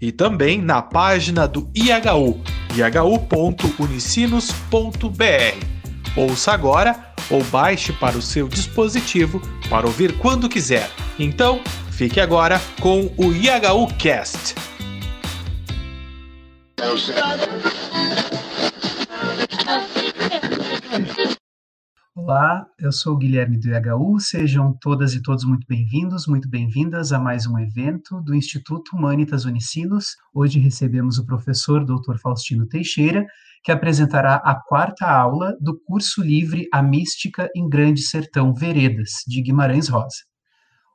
e também na página do IHU, ihu.unicinos.br. Ouça agora ou baixe para o seu dispositivo para ouvir quando quiser. Então, fique agora com o IHU Cast. Olá, eu sou o Guilherme do IHU, sejam todas e todos muito bem-vindos, muito bem-vindas a mais um evento do Instituto Humanitas Unicinos. Hoje recebemos o professor Dr. Faustino Teixeira, que apresentará a quarta aula do curso livre A Mística em Grande Sertão Veredas, de Guimarães Rosa.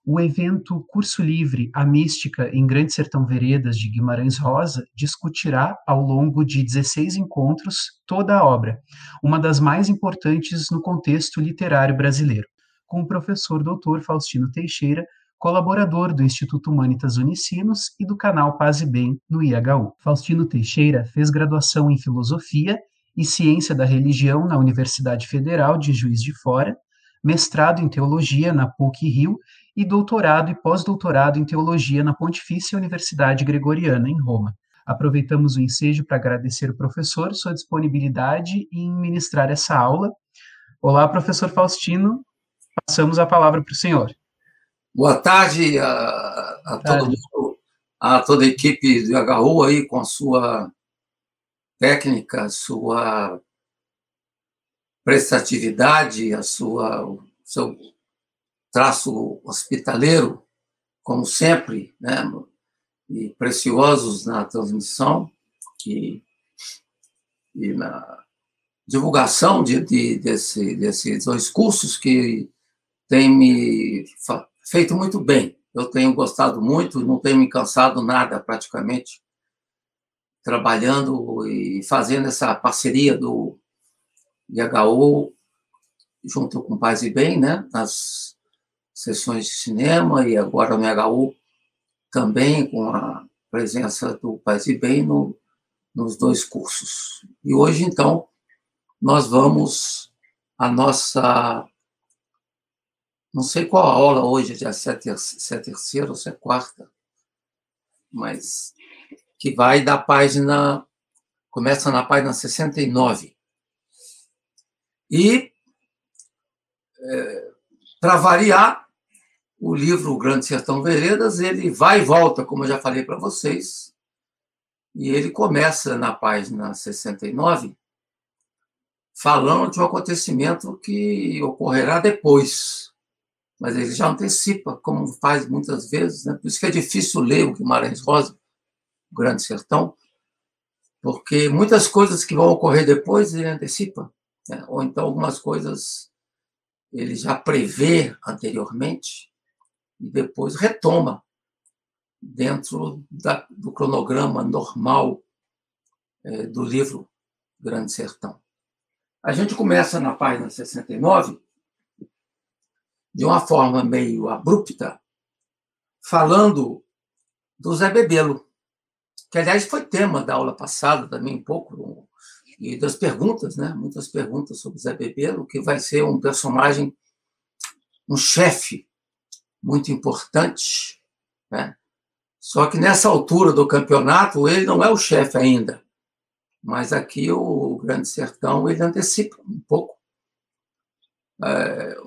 O evento Curso Livre A Mística em Grande Sertão Veredas de Guimarães Rosa discutirá ao longo de 16 encontros toda a obra, uma das mais importantes no contexto literário brasileiro, com o professor Dr. Faustino Teixeira, colaborador do Instituto Humanitas Unicinos e do canal Paz e Bem no IHU. Faustino Teixeira fez graduação em Filosofia e Ciência da Religião na Universidade Federal de Juiz de Fora, mestrado em Teologia na PUC-Rio e doutorado e pós-doutorado em teologia na Pontifícia Universidade Gregoriana, em Roma. Aproveitamos o ensejo para agradecer ao professor sua disponibilidade em ministrar essa aula. Olá, professor Faustino, passamos a palavra para o senhor. Boa tarde a, a todo mundo, a toda a equipe do HU aí com a sua técnica, sua prestatividade, a sua seu traço hospitaleiro, como sempre, né, e preciosos na transmissão e, e na divulgação de, de, desse, desses dois cursos que tem me feito muito bem. Eu tenho gostado muito, não tenho me cansado nada praticamente, trabalhando e fazendo essa parceria do IHU junto com Paz e Bem, né, nas sessões de cinema e agora no HU também com a presença do Paz e Bem no, nos dois cursos. E hoje, então, nós vamos a nossa. Não sei qual aula hoje, se é, se é terceira ou se é quarta, mas que vai da página. Começa na página 69. E, é, para variar, o livro O Grande Sertão Veredas, ele vai e volta, como eu já falei para vocês, e ele começa na página 69, falando de um acontecimento que ocorrerá depois. Mas ele já antecipa, como faz muitas vezes, né? por isso que é difícil ler o Guimarães Rosa, O Grande Sertão, porque muitas coisas que vão ocorrer depois ele antecipa, né? ou então algumas coisas ele já prevê anteriormente, e depois retoma dentro da, do cronograma normal é, do livro Grande Sertão. A gente começa na página 69, de uma forma meio abrupta, falando do Zé Bebelo, que, aliás, foi tema da aula passada também, um pouco, e das perguntas, né? muitas perguntas sobre Zé Bebelo, que vai ser um personagem, um chefe muito importante, né? Só que nessa altura do campeonato ele não é o chefe ainda, mas aqui o Grande Sertão ele antecipa um pouco. É,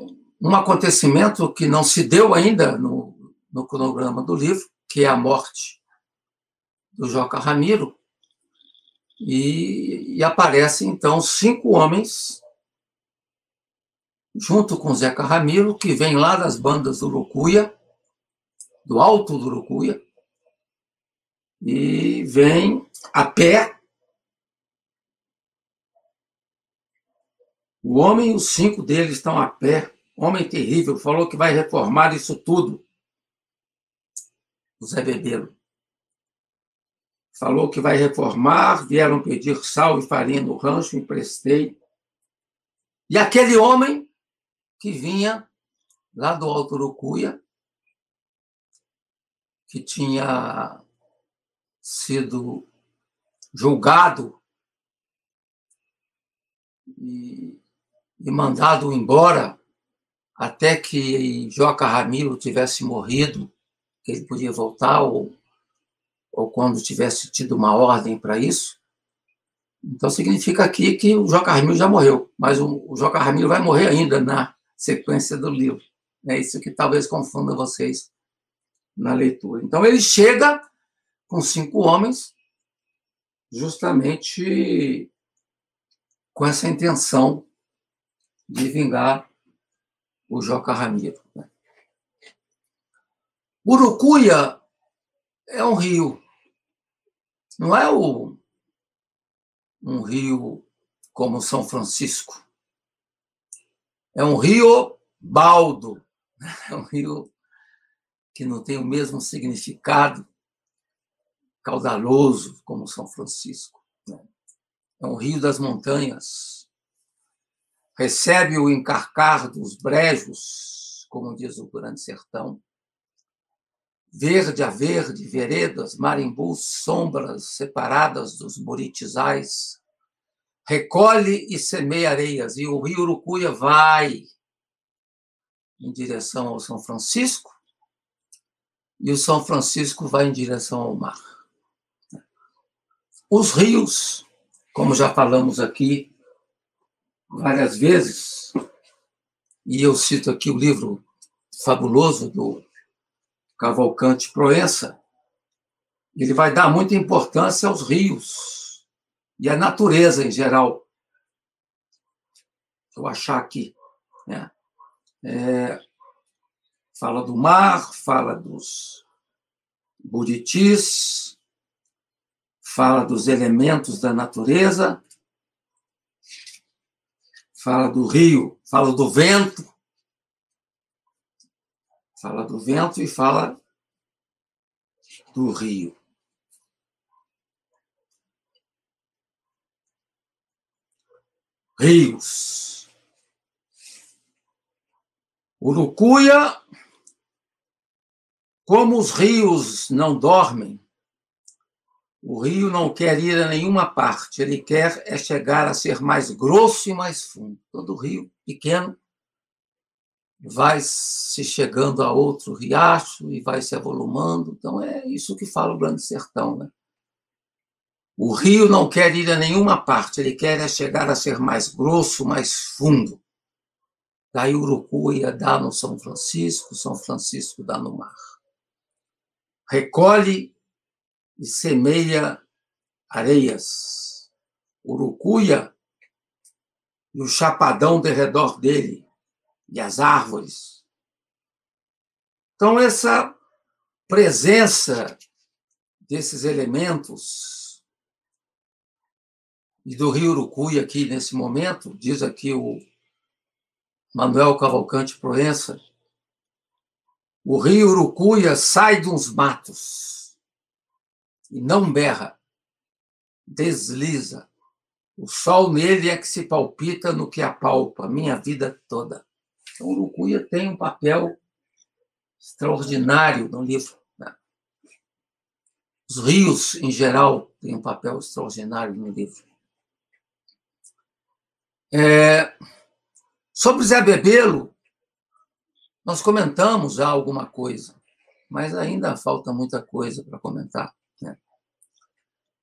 um acontecimento que não se deu ainda no, no cronograma do livro, que é a morte do Joca Ramiro, e, e aparecem então cinco homens junto com Zeca Ramiro, que vem lá das bandas do Urucuia, do Alto do Urucuia, e vem a pé. O homem, os cinco deles estão a pé. Homem terrível, falou que vai reformar isso tudo. O Zé Bebelo. falou que vai reformar, vieram pedir sal e farinha no rancho, emprestei. E aquele homem que vinha lá do Alto Urucuia, que tinha sido julgado e, e mandado embora até que Joca Ramiro tivesse morrido, que ele podia voltar, ou, ou quando tivesse tido uma ordem para isso. Então significa aqui que o Joca Ramiro já morreu, mas o, o Joca Ramiro vai morrer ainda na sequência do livro. É isso que talvez confunda vocês na leitura. Então ele chega com cinco homens, justamente com essa intenção de vingar o Joca Ramiro. Né? Urucuia é um rio, não é o, um rio como São Francisco. É um rio baldo, é um rio que não tem o mesmo significado caudaloso como São Francisco. Né? É um rio das montanhas. Recebe o encarcar dos brejos, como diz o Grande Sertão. Verde a verde, veredas, marimbus, sombras separadas dos buritizais. Recolhe e semeia areias, e o rio Urucuia vai em direção ao São Francisco, e o São Francisco vai em direção ao mar. Os rios, como já falamos aqui várias vezes, e eu cito aqui o livro fabuloso do Cavalcante Proença, ele vai dar muita importância aos rios e à natureza em geral. Vou achar aqui. Né? É, fala do mar, fala dos buritis, fala dos elementos da natureza, fala do rio, fala do vento, fala do vento e fala do rio. Rios. Urucuia como os rios não dormem, o rio não quer ir a nenhuma parte, ele quer é chegar a ser mais grosso e mais fundo. Todo rio pequeno vai se chegando a outro riacho e vai se avolumando. Então é isso que fala o Grande Sertão, né? O rio não quer ir a nenhuma parte, ele quer é chegar a ser mais grosso, mais fundo. Daí Urucuia dá no São Francisco, São Francisco dá no mar recolhe e semeia areias, urucuia e o chapadão de redor dele, e as árvores. Então, essa presença desses elementos e do rio Urucuia aqui nesse momento, diz aqui o Manuel Cavalcante Proença, o rio Urucuia sai dos matos e não berra, desliza. O sol nele é que se palpita no que apalpa minha vida toda. Então, Urucuia tem um papel extraordinário no livro. Né? Os rios, em geral, têm um papel extraordinário no livro. É... Sobre Zé Bebelo, nós comentamos já alguma coisa, mas ainda falta muita coisa para comentar. Né?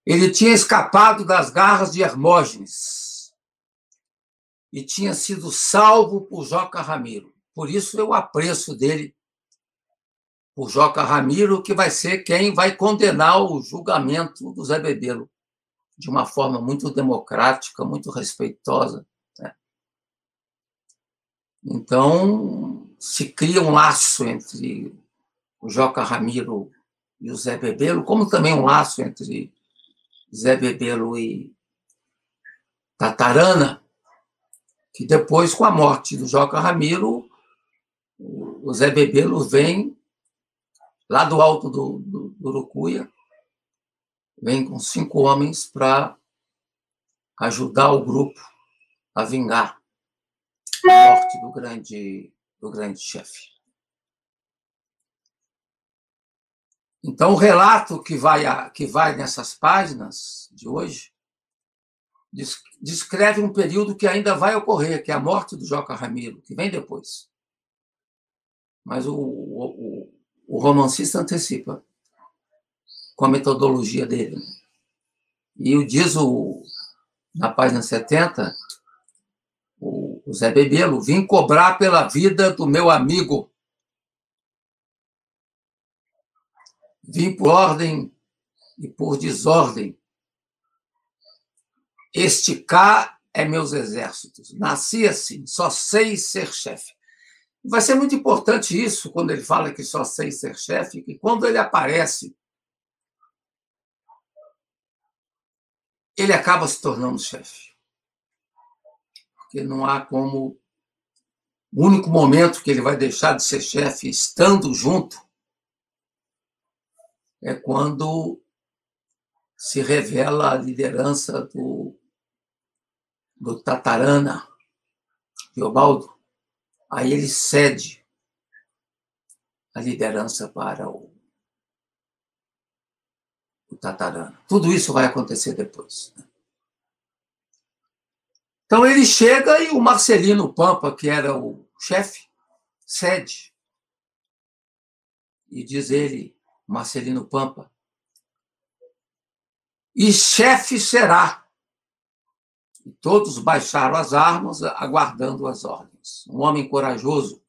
Ele tinha escapado das garras de Hermógenes e tinha sido salvo por Joca Ramiro. Por isso eu apreço dele, por Joca Ramiro, que vai ser quem vai condenar o julgamento do Zé Bebelo de uma forma muito democrática, muito respeitosa. Então, se cria um laço entre o Joca Ramiro e o Zé Bebelo, como também um laço entre Zé Bebelo e Tatarana, que depois, com a morte do Joca Ramiro, o Zé Bebelo vem lá do alto do, do, do Urucuia vem com cinco homens para ajudar o grupo a vingar morte do grande, do grande chefe. Então, o relato que vai, a, que vai nessas páginas de hoje descreve um período que ainda vai ocorrer, que é a morte do Joca Ramiro, que vem depois. Mas o, o, o romancista antecipa com a metodologia dele. E o diz o, na página 70, o, Zé Bebelo, vim cobrar pela vida do meu amigo. Vim por ordem e por desordem. Esticar é meus exércitos. Nasci assim, só sei ser chefe. Vai ser muito importante isso quando ele fala que só sei ser chefe, que quando ele aparece ele acaba se tornando chefe. Porque não há como. O único momento que ele vai deixar de ser chefe estando junto é quando se revela a liderança do, do Tatarana, Teobaldo. Aí ele cede a liderança para o o Tatarana. Tudo isso vai acontecer depois. Né? Então ele chega e o Marcelino Pampa, que era o chefe, cede. E diz ele, Marcelino Pampa, e chefe será. E todos baixaram as armas, aguardando as ordens. Um homem corajoso.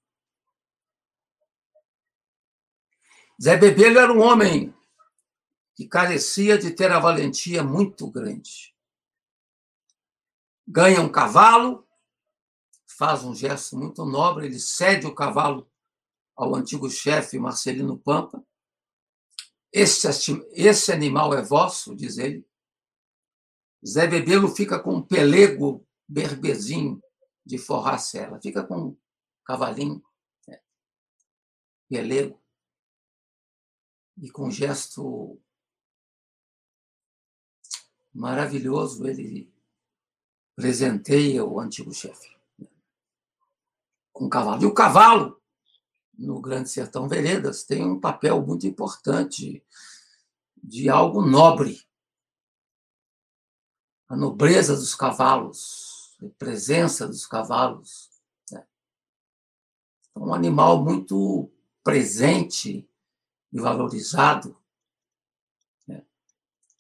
Zé Bebelo era um homem que carecia de ter a valentia muito grande. Ganha um cavalo, faz um gesto muito nobre, ele cede o cavalo ao antigo chefe Marcelino Pampa. Esse, esse animal é vosso, diz ele. Zé Bebelo fica com um pelego berbezinho de forrar a cela. Fica com um cavalinho, né? pelego, e com um gesto maravilhoso, ele presenteia o antigo chefe com cavalo. E o cavalo, no Grande Sertão Veredas, tem um papel muito importante de algo nobre. A nobreza dos cavalos, a presença dos cavalos. Né? É um animal muito presente e valorizado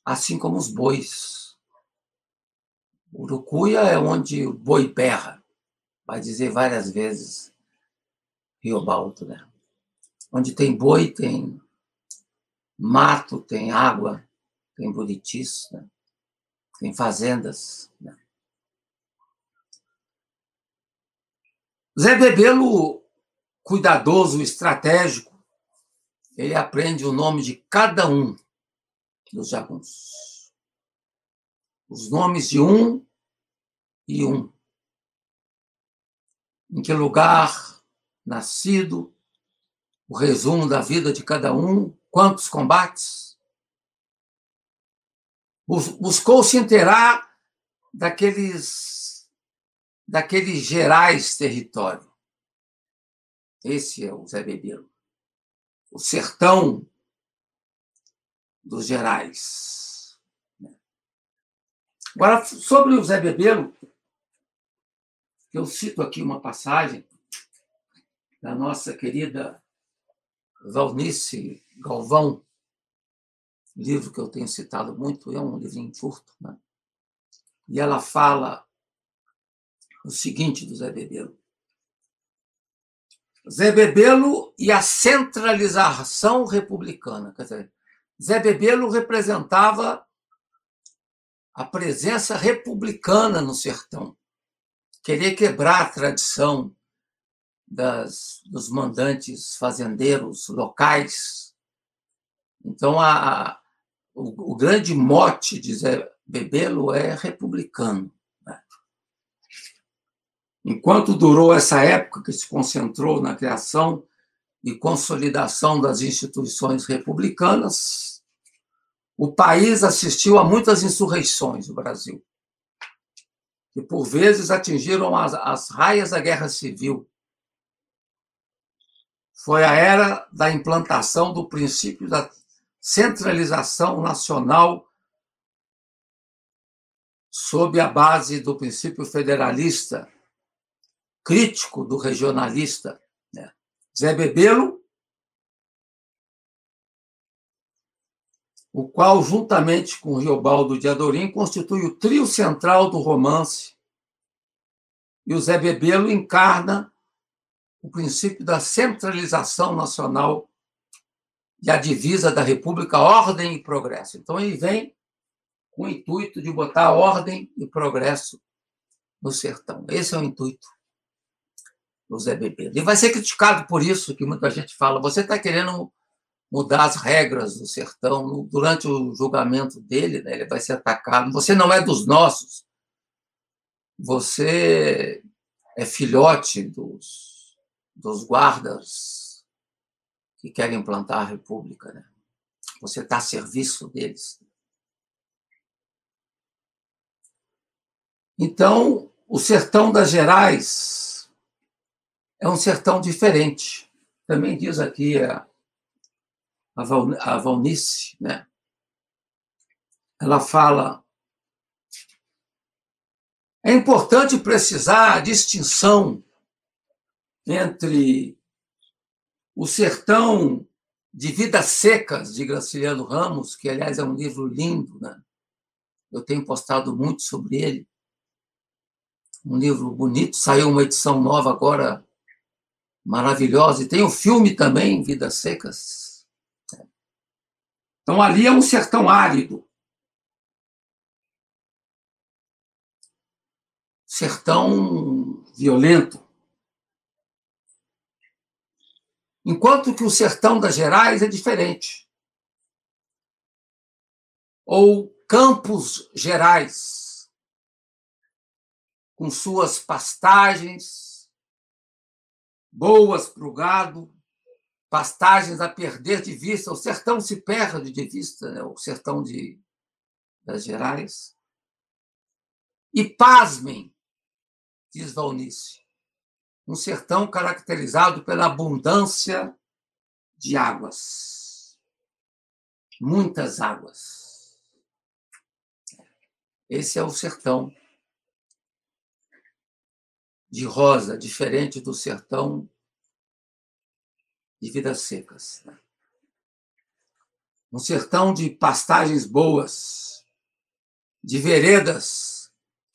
assim como os bois. Urucuia é onde o boi berra, vai dizer várias vezes Riobalto, né? Onde tem boi, tem mato, tem água, tem buritis, né? tem fazendas. Né? Zé Bebelo, cuidadoso, estratégico, ele aprende o nome de cada um dos jagunços. Os nomes de um e um. Em que lugar nascido, o resumo da vida de cada um, quantos combates. Buscou se inteirar daqueles, daqueles gerais território. Esse é o Zé Bebelo. O sertão dos Gerais. Agora, sobre o Zé Bebelo, eu cito aqui uma passagem da nossa querida Valnice Galvão, livro que eu tenho citado muito, é um livrinho curto, né? e ela fala o seguinte do Zé Bebelo. Zé Bebelo e a centralização republicana. Quer dizer, Zé Bebelo representava a presença republicana no sertão. Querer quebrar a tradição das, dos mandantes fazendeiros locais. Então, a, a o, o, grande mote de Zé Bebelo é republicano. Né? Enquanto durou essa época que se concentrou na criação e consolidação das instituições republicanas, o país assistiu a muitas insurreições no Brasil, que por vezes atingiram as, as raias da guerra civil. Foi a era da implantação do princípio da centralização nacional sob a base do princípio federalista, crítico do regionalista. Né? Zé Bebelo, o qual, juntamente com Riobaldo de Adorim, constitui o trio central do romance. E o Zé Bebelo encarna o princípio da centralização nacional e a divisa da República, ordem e progresso. Então, ele vem com o intuito de botar ordem e progresso no sertão. Esse é o intuito do Zé Bebê. E vai ser criticado por isso, que muita gente fala, você está querendo mudar as regras do sertão. Durante o julgamento dele, né, ele vai ser atacado. Você não é dos nossos. Você é filhote dos, dos guardas que querem implantar a república. Né? Você está a serviço deles. Então, o sertão das Gerais é um sertão diferente. Também diz aqui a, a Valnice, né? ela fala. É importante precisar a distinção entre o Sertão de Vidas Secas, de Graciliano Ramos, que, aliás, é um livro lindo, né? eu tenho postado muito sobre ele. Um livro bonito, saiu uma edição nova agora, maravilhosa, e tem o um filme também, Vidas Secas. Então, ali é um sertão árido. Sertão violento. Enquanto que o sertão das Gerais é diferente. Ou Campos Gerais, com suas pastagens boas para o gado, pastagens a perder de vista. O sertão se perde de vista, né? o sertão de, das Gerais. E pasmem, diz Valnice, um sertão caracterizado pela abundância de águas. Muitas águas. Esse é o sertão de rosa, diferente do sertão de vidas secas. Né? Um sertão de pastagens boas, de veredas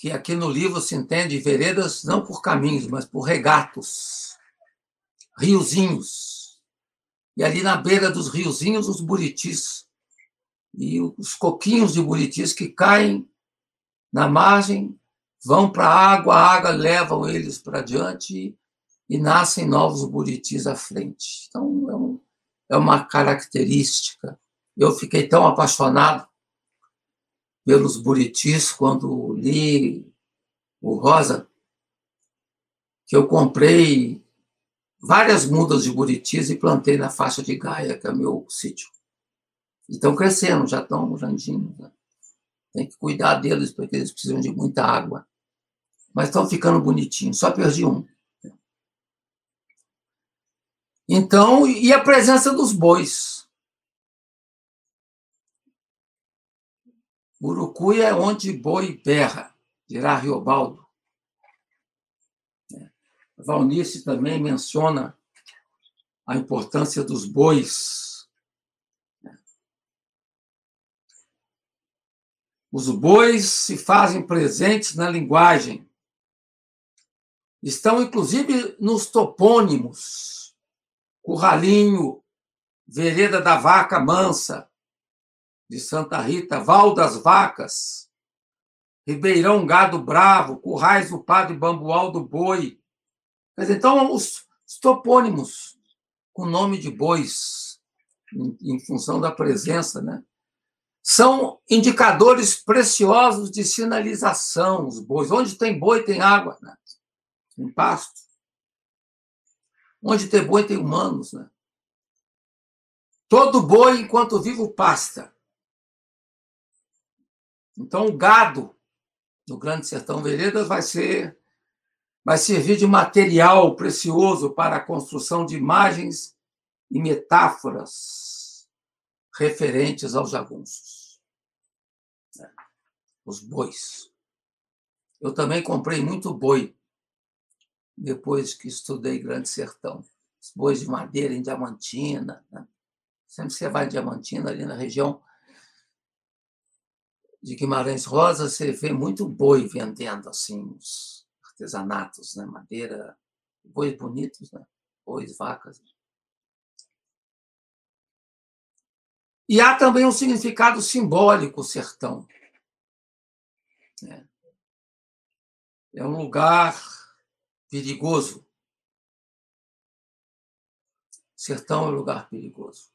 que aqui no livro se entende veredas não por caminhos, mas por regatos, riozinhos. E ali na beira dos riozinhos, os buritis. E os coquinhos de buritis que caem na margem vão para a água, a água levam eles para diante e nascem novos buritis à frente. Então, é, um, é uma característica. Eu fiquei tão apaixonado pelos buritis quando li o Rosa, que eu comprei várias mudas de buritis e plantei na faixa de Gaia, que é meu sítio. E estão crescendo, já estão grandinhos. Né? Tem que cuidar deles, porque eles precisam de muita água. Mas estão ficando bonitinhos, só perdi um. Então, e a presença dos bois. Urucuia é onde boi berra, dirá Riobaldo. É. Valnice também menciona a importância dos bois. Os bois se fazem presentes na linguagem. Estão, inclusive, nos topônimos. Curralinho, Vereda da Vaca Mansa, de Santa Rita, Val das Vacas, Ribeirão Gado Bravo, Currais do Padre Bambual do Boi. Mas então, os, os topônimos com nome de bois, em, em função da presença, né? são indicadores preciosos de sinalização, os bois. Onde tem boi, tem água, né? tem pasto. Onde tem boi, tem humanos. Né? Todo boi, enquanto vivo, pasta. Então, o gado no Grande Sertão Veredas vai ser vai servir de material precioso para a construção de imagens e metáforas referentes aos jagunços. Né? Os bois. Eu também comprei muito boi depois que estudei Grande Sertão. Os bois de madeira em Diamantina. Né? Sempre você vai em Diamantina, ali na região de Guimarães Rosa, você vê muito boi vendendo assim, os artesanatos, né? madeira, bois bonitos, né? bois, vacas. E há também um significado simbólico, o sertão. É, é um lugar perigoso. Sertão é um lugar perigoso.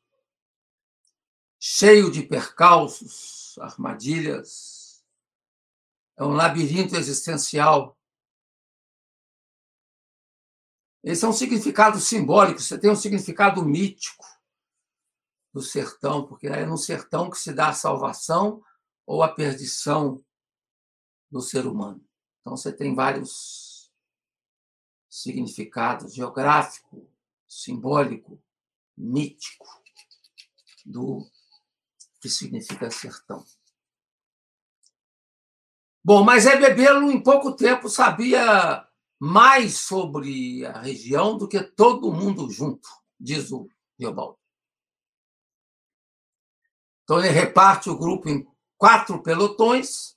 Cheio de percalços, armadilhas. É um labirinto existencial. Esse é um significado simbólico, você tem um significado mítico do sertão, porque é no sertão que se dá a salvação ou a perdição do ser humano. Então você tem vários significado geográfico, simbólico, mítico do que significa sertão. Bom, mas é Bebelo em pouco tempo sabia mais sobre a região do que todo mundo junto, diz o Riobaldo. Então ele reparte o grupo em quatro pelotões.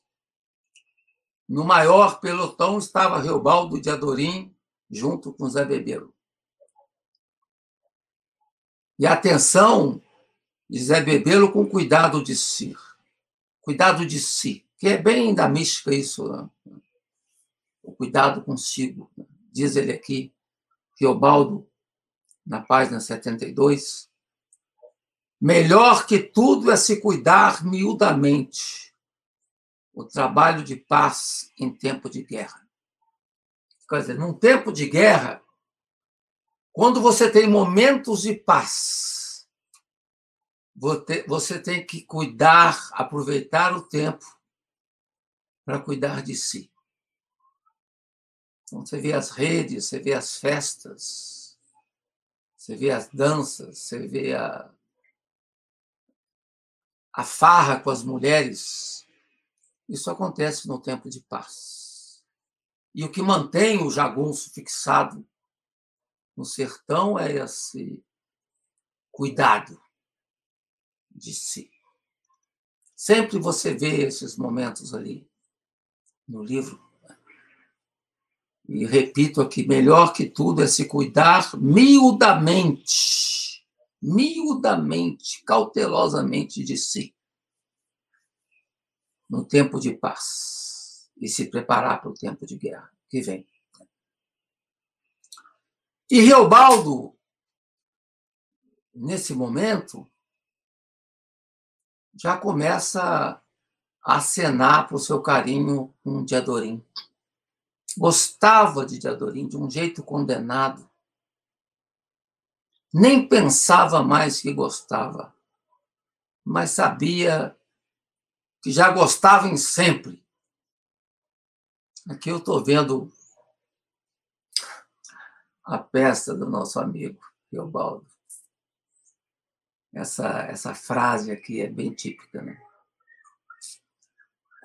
No maior pelotão estava Riobaldo de Adorim, junto com Zé Bebelo. E atenção de Zé Bebelo com cuidado de si. Cuidado de si, que é bem da mística isso, né? o cuidado consigo. Diz ele aqui, Teobaldo, na página 72, melhor que tudo é se cuidar miudamente, o trabalho de paz em tempo de guerra. Quer dizer, num tempo de guerra, quando você tem momentos de paz, você tem que cuidar, aproveitar o tempo para cuidar de si. Então, você vê as redes, você vê as festas, você vê as danças, você vê a, a farra com as mulheres. Isso acontece no tempo de paz. E o que mantém o jagunço fixado no sertão é esse cuidado de si. Sempre você vê esses momentos ali no livro. E repito aqui: melhor que tudo é se cuidar miudamente, miudamente, cautelosamente de si, no tempo de paz e se preparar para o tempo de guerra que vem. E Riobaldo, nesse momento, já começa a acenar para o seu carinho com Diadorim. Gostava de Diadorim de um jeito condenado. Nem pensava mais que gostava, mas sabia que já gostava em sempre Aqui eu estou vendo a peça do nosso amigo Teobaldo. Essa, essa frase aqui é bem típica, né?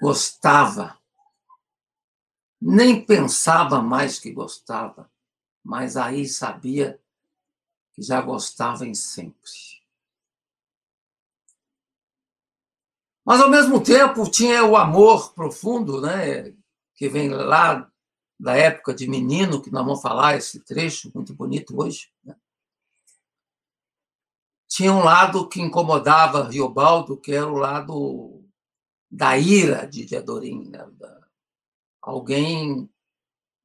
Gostava. Nem pensava mais que gostava, mas aí sabia que já gostava em sempre. Mas, ao mesmo tempo, tinha o amor profundo, né? Que vem lá da época de menino, que nós vamos falar esse trecho muito bonito hoje. Né? Tinha um lado que incomodava Riobaldo, que era o lado da ira de Diadorim, né? alguém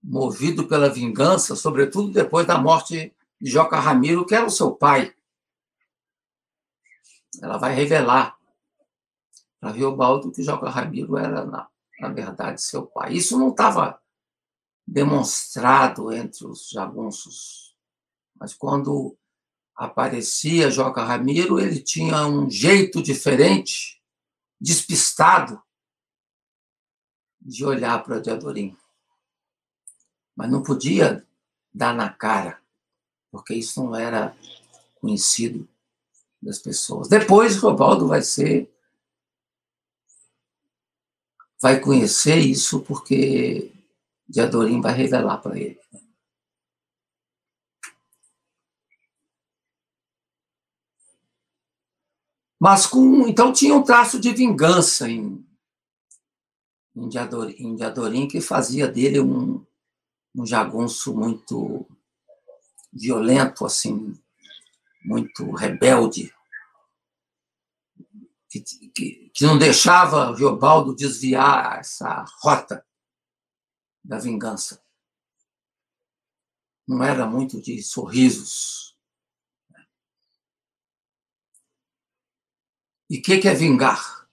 movido pela vingança, sobretudo depois da morte de Joca Ramiro, que era o seu pai. Ela vai revelar para Riobaldo que Joca Ramiro era, na verdade, seu pai. Isso não estava demonstrado entre os jagunços, mas quando aparecia Joca Ramiro, ele tinha um jeito diferente, despistado, de olhar para Diadorim. Mas não podia dar na cara, porque isso não era conhecido das pessoas. Depois, Robaldo vai ser. Vai conhecer isso porque Diadorim vai revelar para ele. Mas com. Então tinha um traço de vingança em, em, Diadorim, em Diadorim que fazia dele um, um jagunço muito violento, assim, muito rebelde, que, que, que não deixava Riobaldo desviar essa rota da vingança. Não era muito de sorrisos. E o que, que é vingar?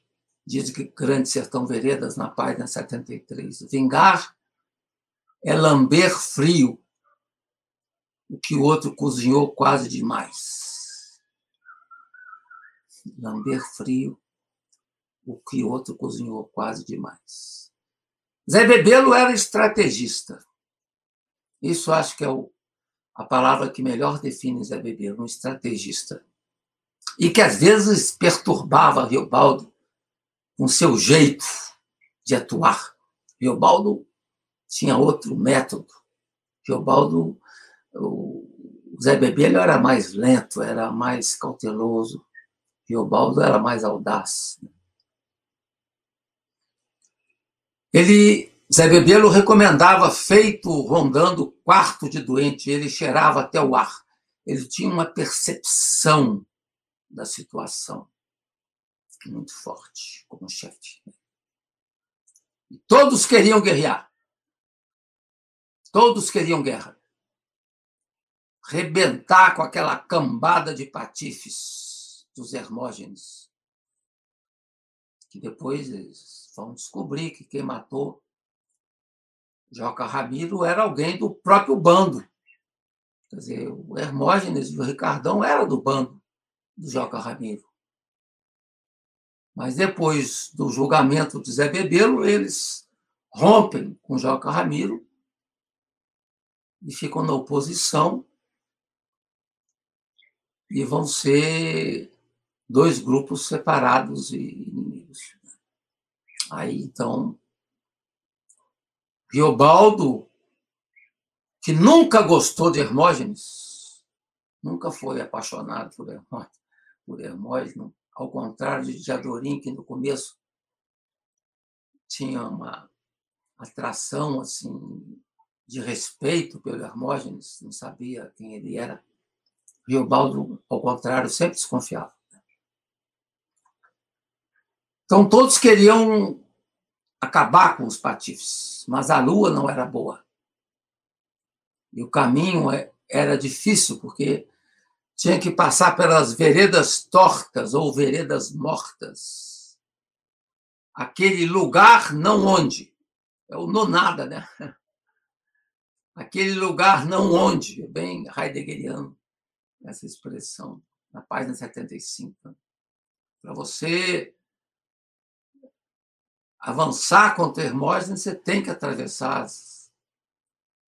Diz que Grande Sertão Veredas, na página 73. Vingar é lamber frio o que o outro cozinhou quase demais. Lamber frio o que outro cozinhou quase demais. Zé Bebelo era estrategista. Isso acho que é o, a palavra que melhor define Zé Bebelo, um estrategista. E que às vezes perturbava Riobaldo com seu jeito de atuar. Riobaldo tinha outro método. Riobaldo o Zé Bebelho era mais lento, era mais cauteloso, e o Baldo era mais audaz. Ele, Zé Bebelo recomendava feito rondando quarto de doente, ele cheirava até o ar. Ele tinha uma percepção da situação muito forte como chefe. E todos queriam guerrear. Todos queriam guerra rebentar com aquela cambada de patifes dos Hermógenes. Que depois eles vão descobrir que quem matou Joca Ramiro era alguém do próprio bando. Quer dizer, o Hermógenes e o Ricardão era do bando do Joca Ramiro. Mas depois do julgamento de Zé Bebelo, eles rompem com Joca Ramiro e ficam na oposição e vão ser dois grupos separados e inimigos. Aí, então, Riobaldo, que nunca gostou de Hermógenes, nunca foi apaixonado por Hermógenes, por Hermógenes ao contrário de Diadorim, que no começo tinha uma atração assim de respeito pelo Hermógenes, não sabia quem ele era. Riobaldo, ao contrário, sempre desconfiava. Então, todos queriam acabar com os patifes, mas a lua não era boa. E o caminho é, era difícil, porque tinha que passar pelas veredas tortas ou veredas mortas. Aquele lugar não onde. É o nonada, né? Aquele lugar não onde, é bem heideggeriano essa expressão, na página 75. Para você avançar contra Hermógenes, você tem que atravessar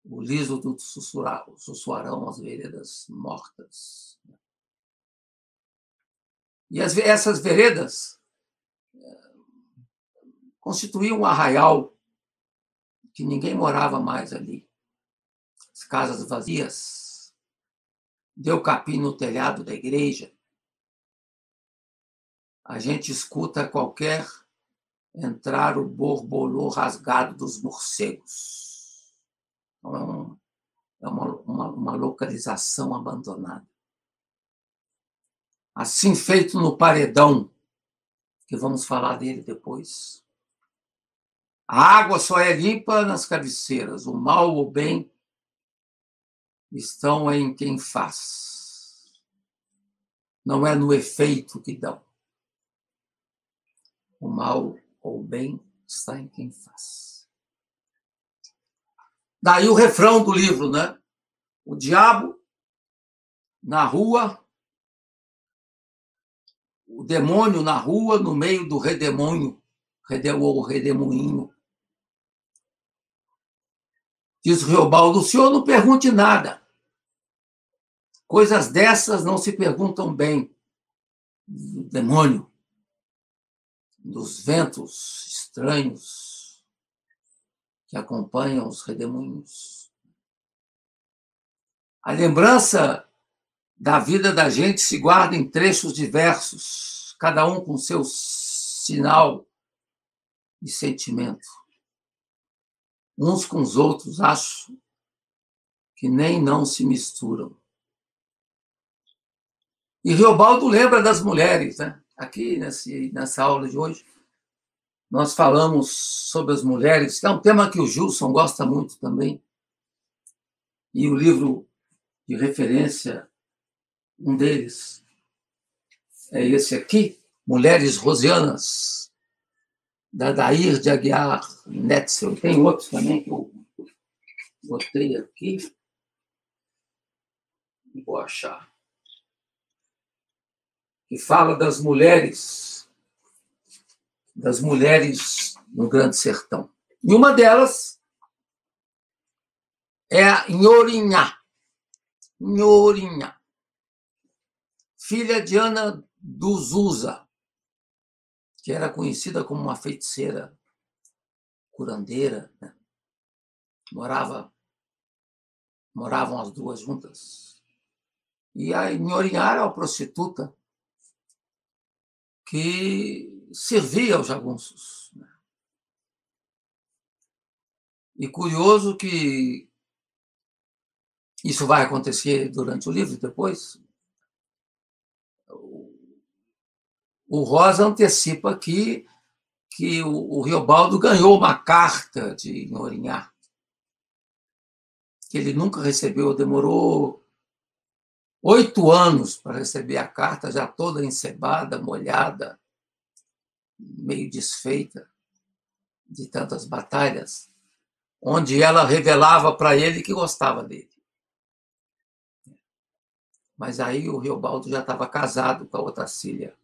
o liso do sussuarão, as veredas mortas. E as, essas veredas eh, constituíam um arraial que ninguém morava mais ali. As casas vazias, deu capim no telhado da igreja, a gente escuta qualquer entrar o borbolô rasgado dos morcegos. Então, é, é uma, uma, uma localização abandonada. Assim feito no paredão, que vamos falar dele depois. A água só é limpa nas cabeceiras, o mal ou bem estão em quem faz. Não é no efeito que dão. O mal ou o bem está em quem faz. Daí o refrão do livro, né? O diabo na rua, o demônio na rua, no meio do redemônio, ou redemoinho. Diz Reobaldo, o senhor não pergunte nada. Coisas dessas não se perguntam bem. Demônio, dos ventos estranhos que acompanham os redemoinhos. A lembrança da vida da gente se guarda em trechos diversos, cada um com seu sinal e sentimento. Uns com os outros, acho que nem não se misturam. E Riobaldo lembra das mulheres, né? Aqui nesse, nessa aula de hoje, nós falamos sobre as mulheres, que é um tema que o Gilson gosta muito também. E o livro de referência um deles é esse aqui, Mulheres Rosianas, da Dair de Aguiar Netzel. Tem outros também que eu botei aqui. Vou achar. Que fala das mulheres, das mulheres no Grande Sertão. E uma delas é a Nhorinhá. Nhorinhá filha de Ana Duzusa, que era conhecida como uma feiticeira curandeira, né? morava moravam as duas juntas. E a Nhorinhara, a prostituta, que servia aos jagunços. Né? E curioso que isso vai acontecer durante o livro depois, o Rosa antecipa aqui que o, o Riobaldo ganhou uma carta de Norinhá, que ele nunca recebeu, demorou oito anos para receber a carta, já toda encebada, molhada, meio desfeita de tantas batalhas, onde ela revelava para ele que gostava dele. Mas aí o Riobaldo já estava casado com a outra filha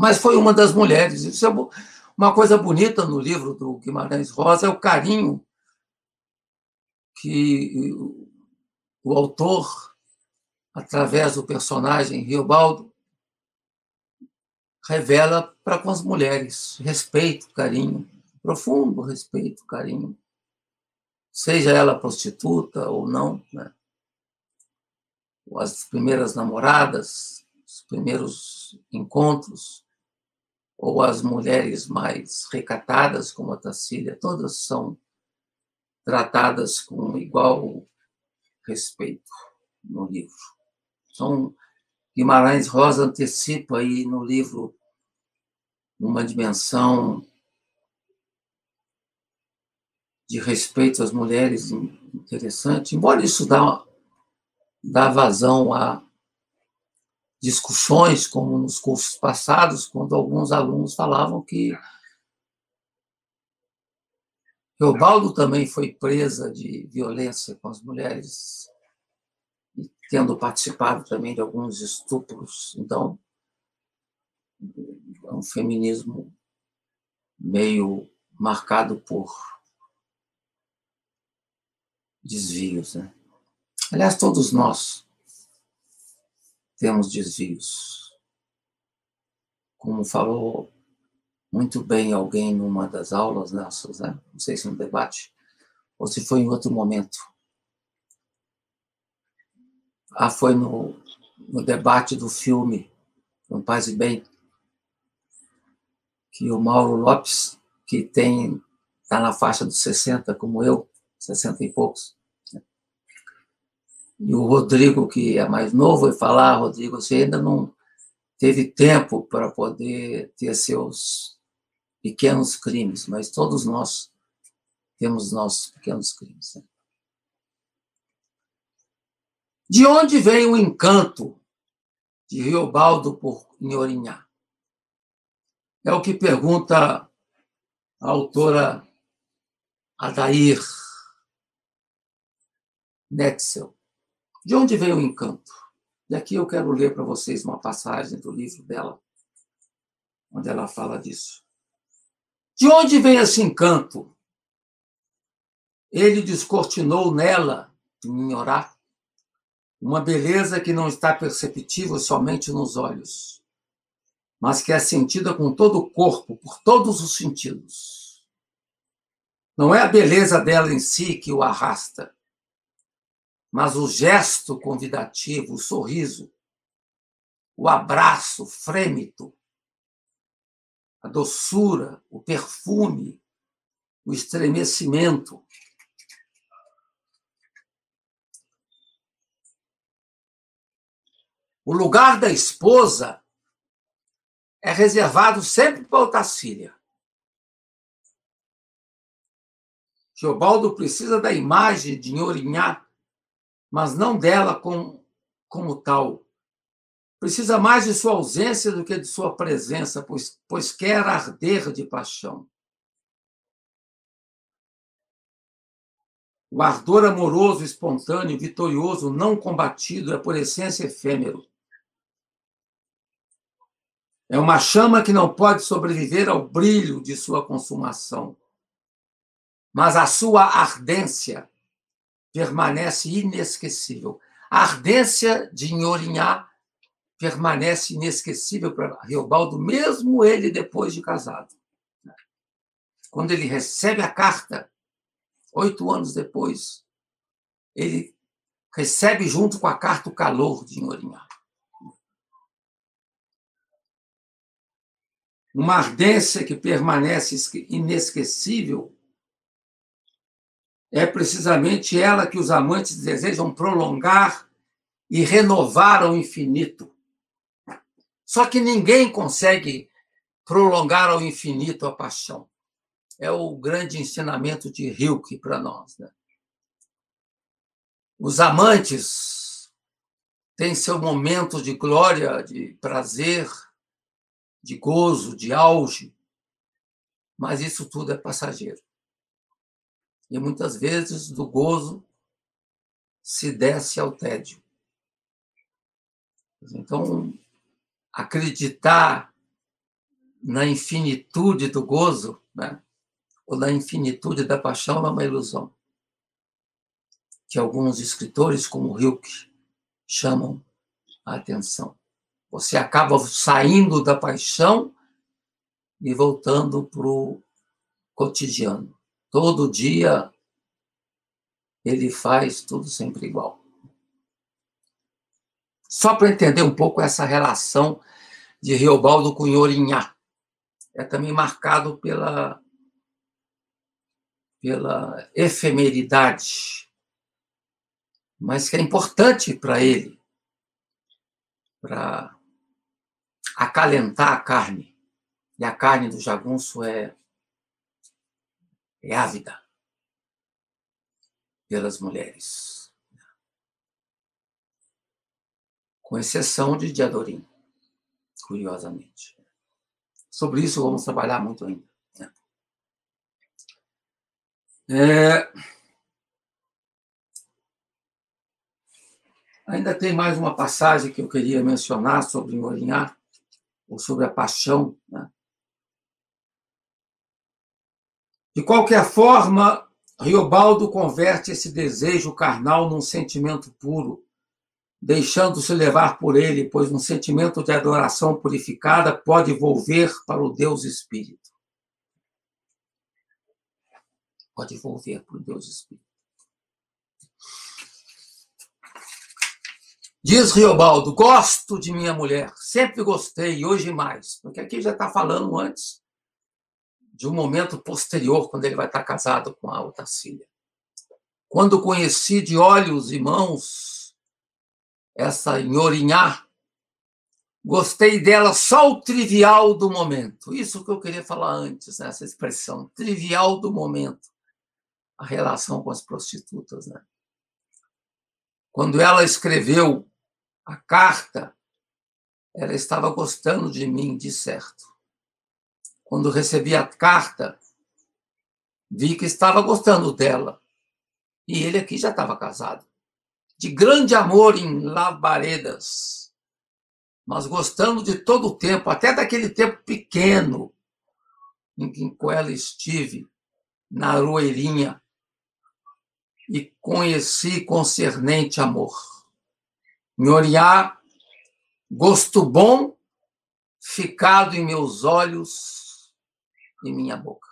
mas foi uma das mulheres. Isso é uma coisa bonita no livro do Guimarães Rosa, é o carinho que o autor, através do personagem Riobaldo, revela para com as mulheres. Respeito, carinho, profundo respeito, carinho. Seja ela prostituta ou não, né? as primeiras namoradas, os primeiros encontros, ou as mulheres mais recatadas, como a Tacília, todas são tratadas com igual respeito no livro. Então, Guimarães Rosa antecipa aí no livro uma dimensão de respeito às mulheres interessante, embora isso dá, dá vazão a discussões, como nos cursos passados, quando alguns alunos falavam que Teobaldo também foi presa de violência com as mulheres, tendo participado também de alguns estupros. Então, é um feminismo meio marcado por desvios. Né? Aliás, todos nós temos desvios. Como falou muito bem alguém numa das aulas nossas, né? não sei se no debate, ou se foi em outro momento. Ah, foi no, no debate do filme Com Paz e Bem, que o Mauro Lopes, que tem está na faixa dos 60, como eu, 60 e poucos, e o Rodrigo, que é mais novo, vai falar, Rodrigo, você ainda não teve tempo para poder ter seus pequenos crimes, mas todos nós temos nossos pequenos crimes. Né? De onde vem o encanto de Riobaldo por Nhorinhá? É o que pergunta a autora Adair Netzel. De onde vem o encanto? E aqui eu quero ler para vocês uma passagem do livro dela, onde ela fala disso. De onde vem esse encanto? ele descortinou nela, orar, uma beleza que não está perceptível somente nos olhos, mas que é sentida com todo o corpo, por todos os sentidos. Não é a beleza dela em si que o arrasta, mas o gesto convidativo, o sorriso, o abraço frêmito, a doçura, o perfume, o estremecimento. O lugar da esposa é reservado sempre para Otacília. Geobaldo precisa da imagem de Nhorinhá, mas não dela como, como tal. Precisa mais de sua ausência do que de sua presença, pois, pois quer arder de paixão. O ardor amoroso, espontâneo, vitorioso, não combatido, é por essência efêmero. É uma chama que não pode sobreviver ao brilho de sua consumação. Mas a sua ardência permanece inesquecível. A ardência de Nhorinhá permanece inesquecível para Riobaldo, mesmo ele depois de casado. Quando ele recebe a carta, oito anos depois, ele recebe junto com a carta o calor de Nhorinhá. Uma ardência que permanece inesquecível é precisamente ela que os amantes desejam prolongar e renovar ao infinito. Só que ninguém consegue prolongar ao infinito a paixão. É o grande ensinamento de Hilke para nós. Né? Os amantes têm seu momento de glória, de prazer, de gozo, de auge, mas isso tudo é passageiro. E muitas vezes do gozo se desce ao tédio. Então, acreditar na infinitude do gozo, né? ou na infinitude da paixão, é uma ilusão. Que alguns escritores, como Hilke, chamam a atenção. Você acaba saindo da paixão e voltando para o cotidiano. Todo dia ele faz tudo sempre igual. Só para entender um pouco essa relação de Riobaldo com Nhorinhá. É também marcado pela, pela efemeridade, mas que é importante para ele, para acalentar a carne. E a carne do jagunço é, é ávida pelas mulheres. com exceção de Diadorim, curiosamente. Sobre isso vamos trabalhar muito ainda. É... Ainda tem mais uma passagem que eu queria mencionar sobre Morinhar, ou sobre a paixão. Né? De qualquer forma, Riobaldo converte esse desejo carnal num sentimento puro, deixando-se levar por ele, pois um sentimento de adoração purificada pode volver para o Deus Espírito. Pode volver para o Deus Espírito. Diz Riobaldo: gosto de minha mulher, sempre gostei, hoje mais. Porque aqui já está falando antes de um momento posterior, quando ele vai estar casado com a outra filha. Quando conheci de olhos e mãos essa Nhorinhá, gostei dela só o trivial do momento. Isso que eu queria falar antes, né? essa expressão, trivial do momento. A relação com as prostitutas. Né? Quando ela escreveu a carta, ela estava gostando de mim, de certo. Quando recebi a carta, vi que estava gostando dela. E ele aqui já estava casado de grande amor em labaredas, mas gostando de todo o tempo, até daquele tempo pequeno em que com ela estive na Aroeirinha, e conheci concernente amor. Nhoriá, gosto bom ficado em meus olhos e minha boca.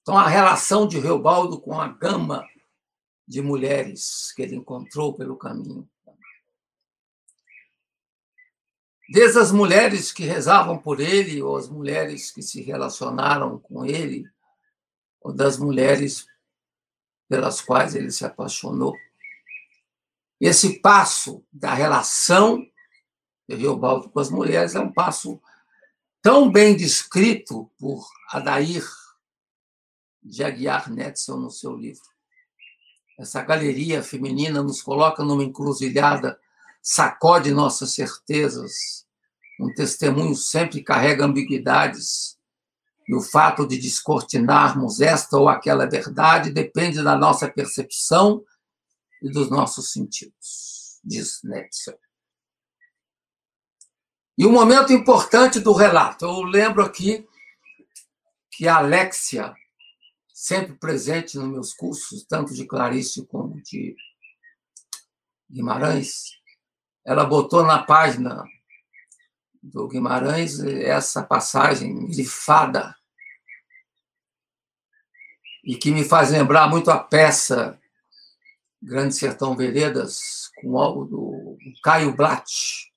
Então, a relação de Reobaldo com a gama de mulheres que ele encontrou pelo caminho. Desde as mulheres que rezavam por ele, ou as mulheres que se relacionaram com ele, ou das mulheres pelas quais ele se apaixonou. Esse passo da relação de Reobaldo com as mulheres é um passo tão bem descrito por Adair de Aguiar Netzel no seu livro. Essa galeria feminina nos coloca numa encruzilhada, sacode nossas certezas. Um testemunho sempre carrega ambiguidades. E o fato de descortinarmos esta ou aquela verdade depende da nossa percepção e dos nossos sentidos, diz Netzel. E um momento importante do relato, eu lembro aqui que a Alexia, sempre presente nos meus cursos, tanto de Clarice como de Guimarães, ela botou na página do Guimarães essa passagem grifada e que me faz lembrar muito a peça Grande Sertão Veredas, com algo do Caio Blatt,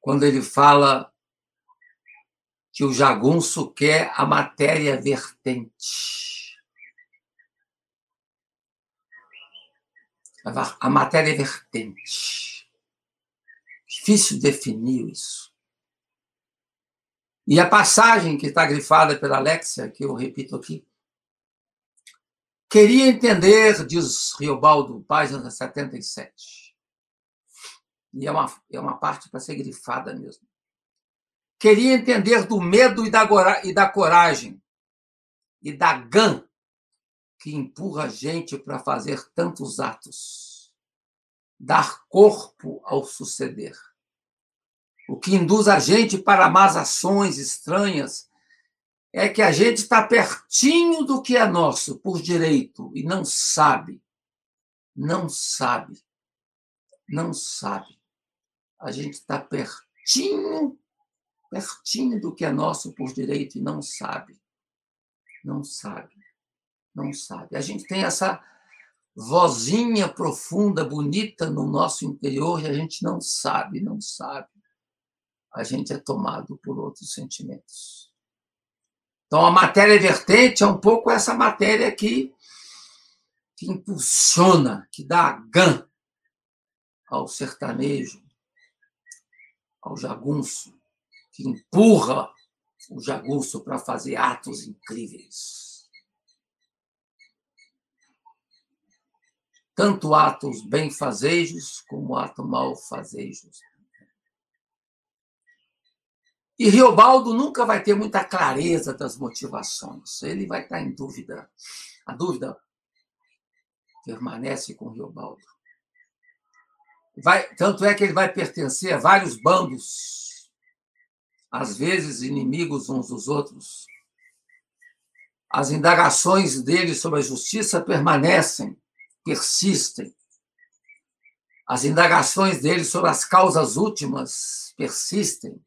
quando ele fala que o jagunço quer a matéria vertente. A matéria vertente. Difícil definir isso. E a passagem que está grifada pela Alexia, que eu repito aqui, queria entender, diz Riobaldo, página 77. E é uma, é uma parte para ser grifada mesmo. Queria entender do medo e da, e da coragem e da gã que empurra a gente para fazer tantos atos. Dar corpo ao suceder. O que induz a gente para más ações estranhas é que a gente está pertinho do que é nosso por direito e não sabe. Não sabe. Não sabe. A gente está pertinho pertinho do que é nosso por direito e não sabe. Não sabe. Não sabe. A gente tem essa vozinha profunda, bonita no nosso interior e a gente não sabe, não sabe. A gente é tomado por outros sentimentos. Então, a matéria vertente é um pouco essa matéria que, que impulsiona, que dá gan ao sertanejo, ao jagunço, que empurra o jagunço para fazer atos incríveis. Tanto atos benfazejos como atos malfazejos. E Riobaldo nunca vai ter muita clareza das motivações. Ele vai estar em dúvida. A dúvida permanece com Riobaldo. Vai, tanto é que ele vai pertencer a vários bandos às vezes inimigos uns dos outros. As indagações dele sobre a justiça permanecem, persistem. As indagações dele sobre as causas últimas persistem.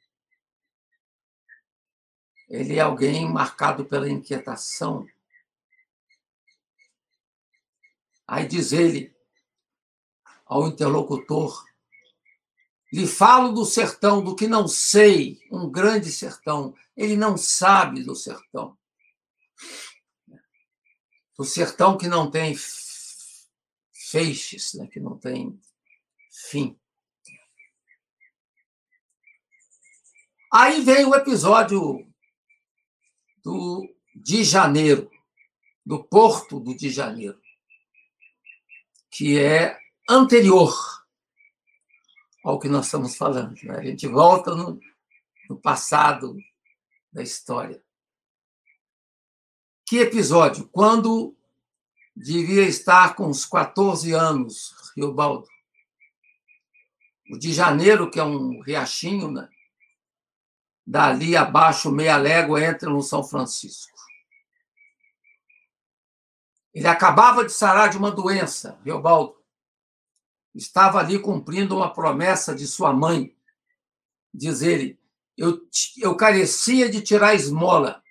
Ele é alguém marcado pela inquietação. Aí diz ele ao interlocutor: lhe falo do sertão, do que não sei, um grande sertão. Ele não sabe do sertão. Do sertão que não tem feixes, né? que não tem fim. Aí vem o episódio do de janeiro, do Porto do de Janeiro, que é anterior ao que nós estamos falando. Né? A gente volta no, no passado da história. Que episódio? Quando devia estar com uns 14 anos, Riobaldo. O de janeiro, que é um riachinho, né? Dali abaixo, meia légua, entra no São Francisco. Ele acabava de sarar de uma doença, Reobaldo. Estava ali cumprindo uma promessa de sua mãe. Diz ele: eu, eu carecia de tirar esmola,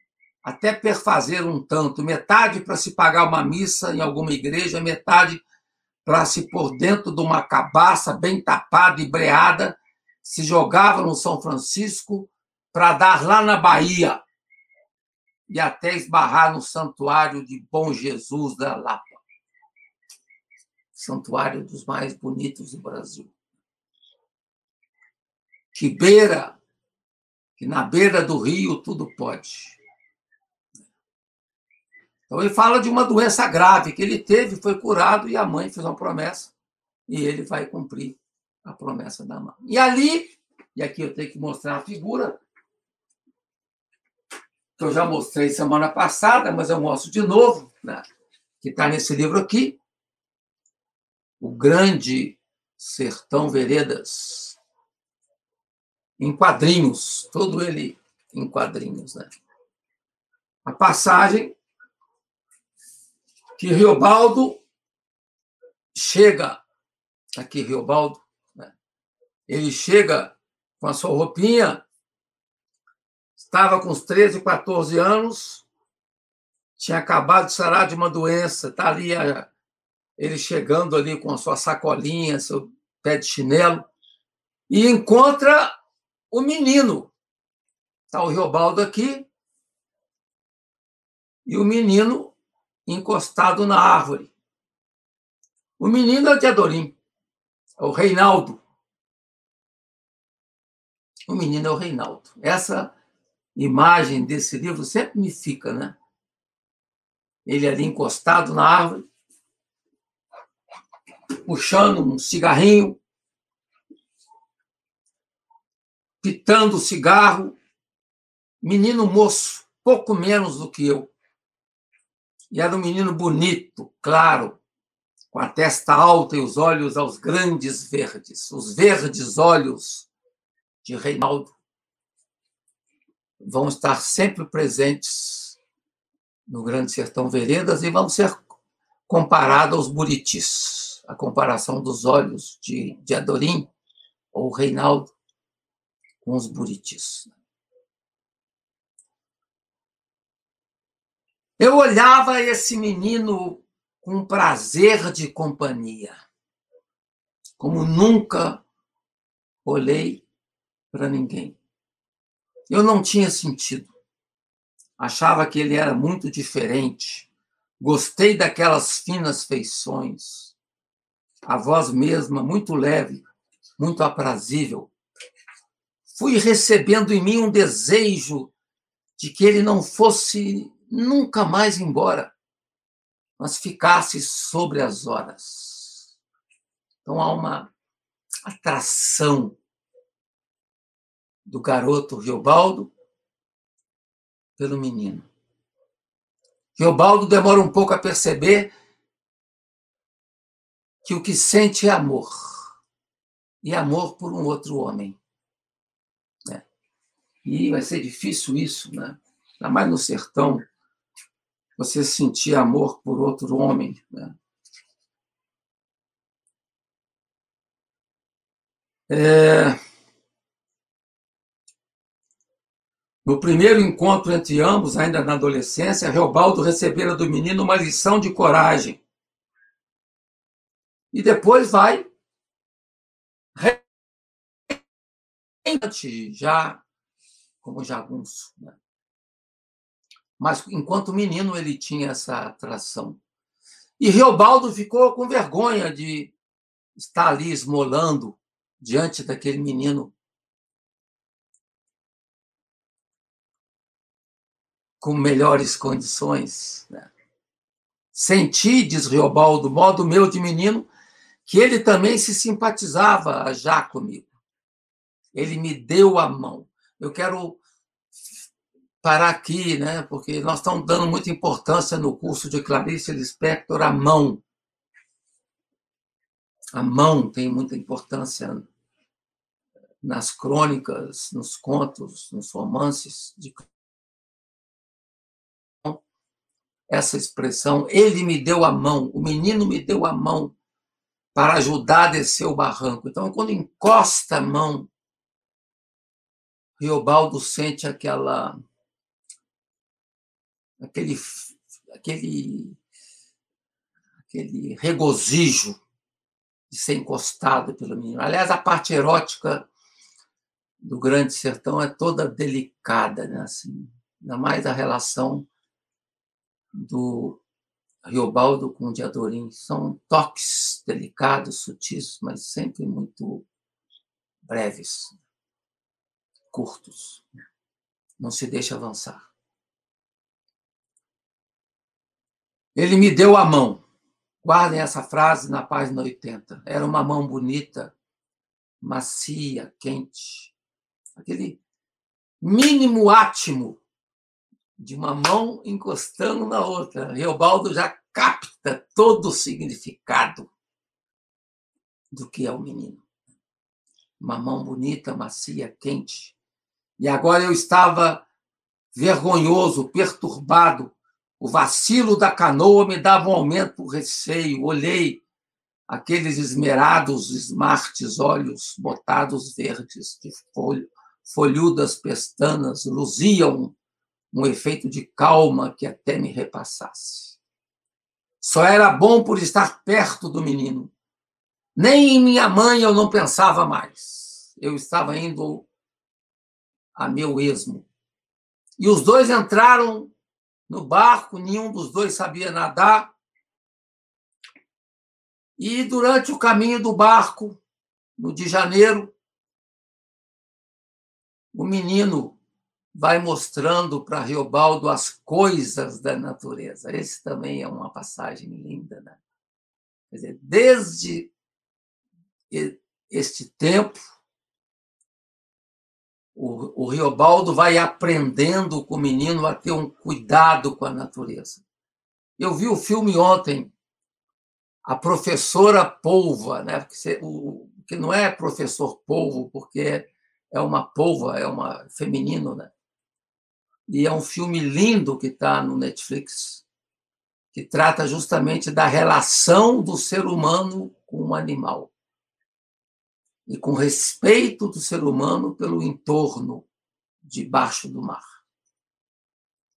até perfazer um tanto, metade para se pagar uma missa em alguma igreja, metade para se pôr dentro de uma cabaça bem tapada e breada, se jogava no São Francisco para dar lá na Bahia e até esbarrar no santuário de Bom Jesus da Lapa. Santuário dos mais bonitos do Brasil. Que beira, que na beira do rio tudo pode. Então ele fala de uma doença grave que ele teve, foi curado e a mãe fez uma promessa e ele vai cumprir a promessa da mãe. E ali, e aqui eu tenho que mostrar a figura, que eu já mostrei semana passada, mas eu mostro de novo, né? que está nesse livro aqui, O Grande Sertão Veredas, em quadrinhos, todo ele em quadrinhos. Né? A passagem que Riobaldo chega, aqui Riobaldo, né? ele chega com a sua roupinha, estava com uns 13, 14 anos, tinha acabado de sarar de uma doença, está ali ele chegando ali com a sua sacolinha, seu pé de chinelo, e encontra o menino. Está o Riobaldo aqui, e o menino encostado na árvore. O menino é o Teodorim, é o Reinaldo. O menino é o Reinaldo. Essa imagem desse livro sempre me fica, né? Ele ali encostado na árvore, puxando um cigarrinho, pitando o cigarro, menino moço, pouco menos do que eu. E era um menino bonito, claro, com a testa alta e os olhos aos grandes verdes, os verdes olhos de Reinaldo vão estar sempre presentes no Grande Sertão Veredas e vão ser comparados aos buritis. A comparação dos olhos de, de Adorim ou Reinaldo com os buritis. Eu olhava esse menino com prazer de companhia, como nunca olhei para ninguém. Eu não tinha sentido. Achava que ele era muito diferente. Gostei daquelas finas feições. A voz mesma, muito leve, muito aprazível. Fui recebendo em mim um desejo de que ele não fosse nunca mais embora, mas ficasse sobre as horas. Então há uma atração do garoto Riobaldo pelo menino. Riobaldo demora um pouco a perceber que o que sente é amor. E amor por um outro homem. Né? E vai ser difícil isso, né? ainda mais no sertão você sentir amor por outro homem. Né? É... No primeiro encontro entre ambos, ainda na adolescência, Reobaldo recebera do menino uma lição de coragem. E depois vai já como jagunço. Né? Mas enquanto menino ele tinha essa atração. E Reobaldo ficou com vergonha de estar ali esmolando diante daquele menino com melhores condições. Né? Senti, diz Reobaldo, modo meu de menino, que ele também se simpatizava já comigo. Ele me deu a mão. Eu quero parar aqui, né? porque nós estamos dando muita importância no curso de Clarice Lispector à mão. A mão tem muita importância nas crônicas, nos contos, nos romances. De... essa expressão, ele me deu a mão, o menino me deu a mão para ajudar a descer o barranco. Então, quando encosta a mão, Riobaldo sente aquela aquele aquele aquele regozijo de ser encostado pelo menino. Aliás, a parte erótica do Grande Sertão é toda delicada, né? Assim, ainda mais a relação do Riobaldo com o Diadorim. São toques delicados, sutis, mas sempre muito breves, curtos. Não se deixa avançar. Ele me deu a mão. Guardem essa frase na página 80. Era uma mão bonita, macia, quente. Aquele mínimo átimo de uma mão encostando na outra. Reobaldo já capta todo o significado do que é o menino. Uma mão bonita, macia, quente. E agora eu estava vergonhoso, perturbado. O vacilo da canoa me dava um aumento receio. Olhei aqueles esmerados, smartes olhos botados verdes de folho, folhudas pestanas luziam um efeito de calma que até me repassasse. Só era bom por estar perto do menino. Nem em minha mãe eu não pensava mais. Eu estava indo a meu esmo. E os dois entraram no barco, nenhum dos dois sabia nadar. E durante o caminho do barco, no de janeiro, o menino vai mostrando para Riobaldo as coisas da natureza. Esse também é uma passagem linda, né? Quer dizer, desde este tempo, o, o Riobaldo vai aprendendo com o menino a ter um cuidado com a natureza. Eu vi o filme ontem, a professora Polva, né? que, não é professor Polvo, porque é uma polva, é uma feminino, né? E é um filme lindo que está no Netflix, que trata justamente da relação do ser humano com o animal e com respeito do ser humano pelo entorno debaixo do mar.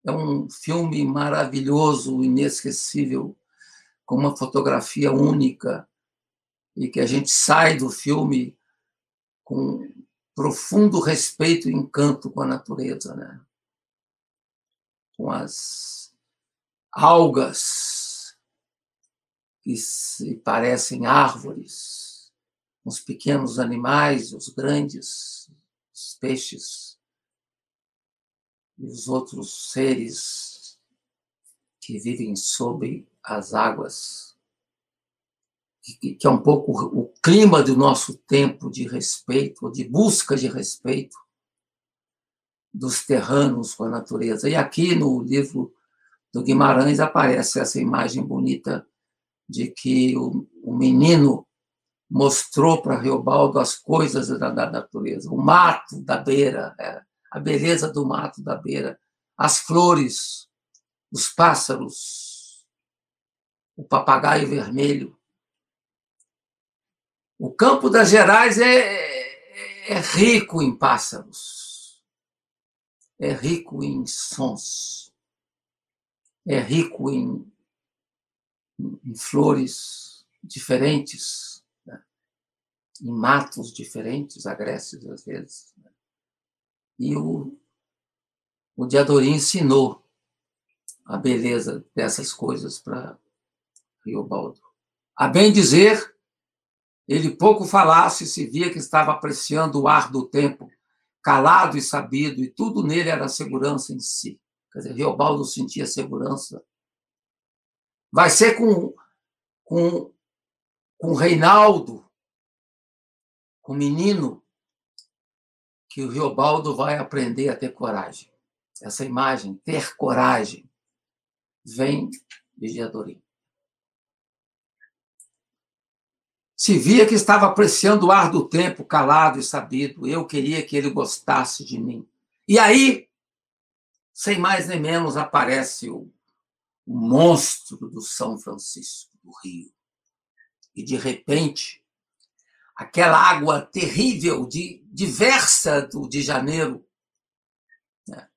É um filme maravilhoso, inesquecível, com uma fotografia única e que a gente sai do filme com profundo respeito e encanto com a natureza, né? Com as algas que se parecem árvores, os pequenos animais, os grandes, os peixes e os outros seres que vivem sob as águas, que, é um pouco o clima do nosso tempo de respeito, de busca de respeito dos terranos com a natureza. E aqui no livro do Guimarães aparece essa imagem bonita de que o, o menino mostrou para Riobaldo as coisas da, da, natureza, o mato da beira, é, a beleza do mato da beira, as flores, os pássaros, o papagaio vermelho. O campo das Gerais é, é, é rico em pássaros é rico em sons, é rico em, em flores diferentes, né? em matos diferentes, agressos às vezes. Né? E o, o Diadorim ensinou a beleza dessas coisas para Riobaldo. A bem dizer, ele pouco falasse se via que estava apreciando o ar do tempo calado e sabido, e tudo nele era segurança em si. Quer dizer, Riobaldo sentia segurança. Vai ser com, com, com Reinaldo, com o menino, que o Riobaldo vai aprender a ter coragem. Essa imagem, ter coragem, vem de Diadorim. Se via que estava apreciando o ar do tempo, calado e sabido. Eu queria que ele gostasse de mim. E aí, sem mais nem menos, aparece o, o monstro do São Francisco do Rio. E, de repente, aquela água terrível, de, diversa do de janeiro, né?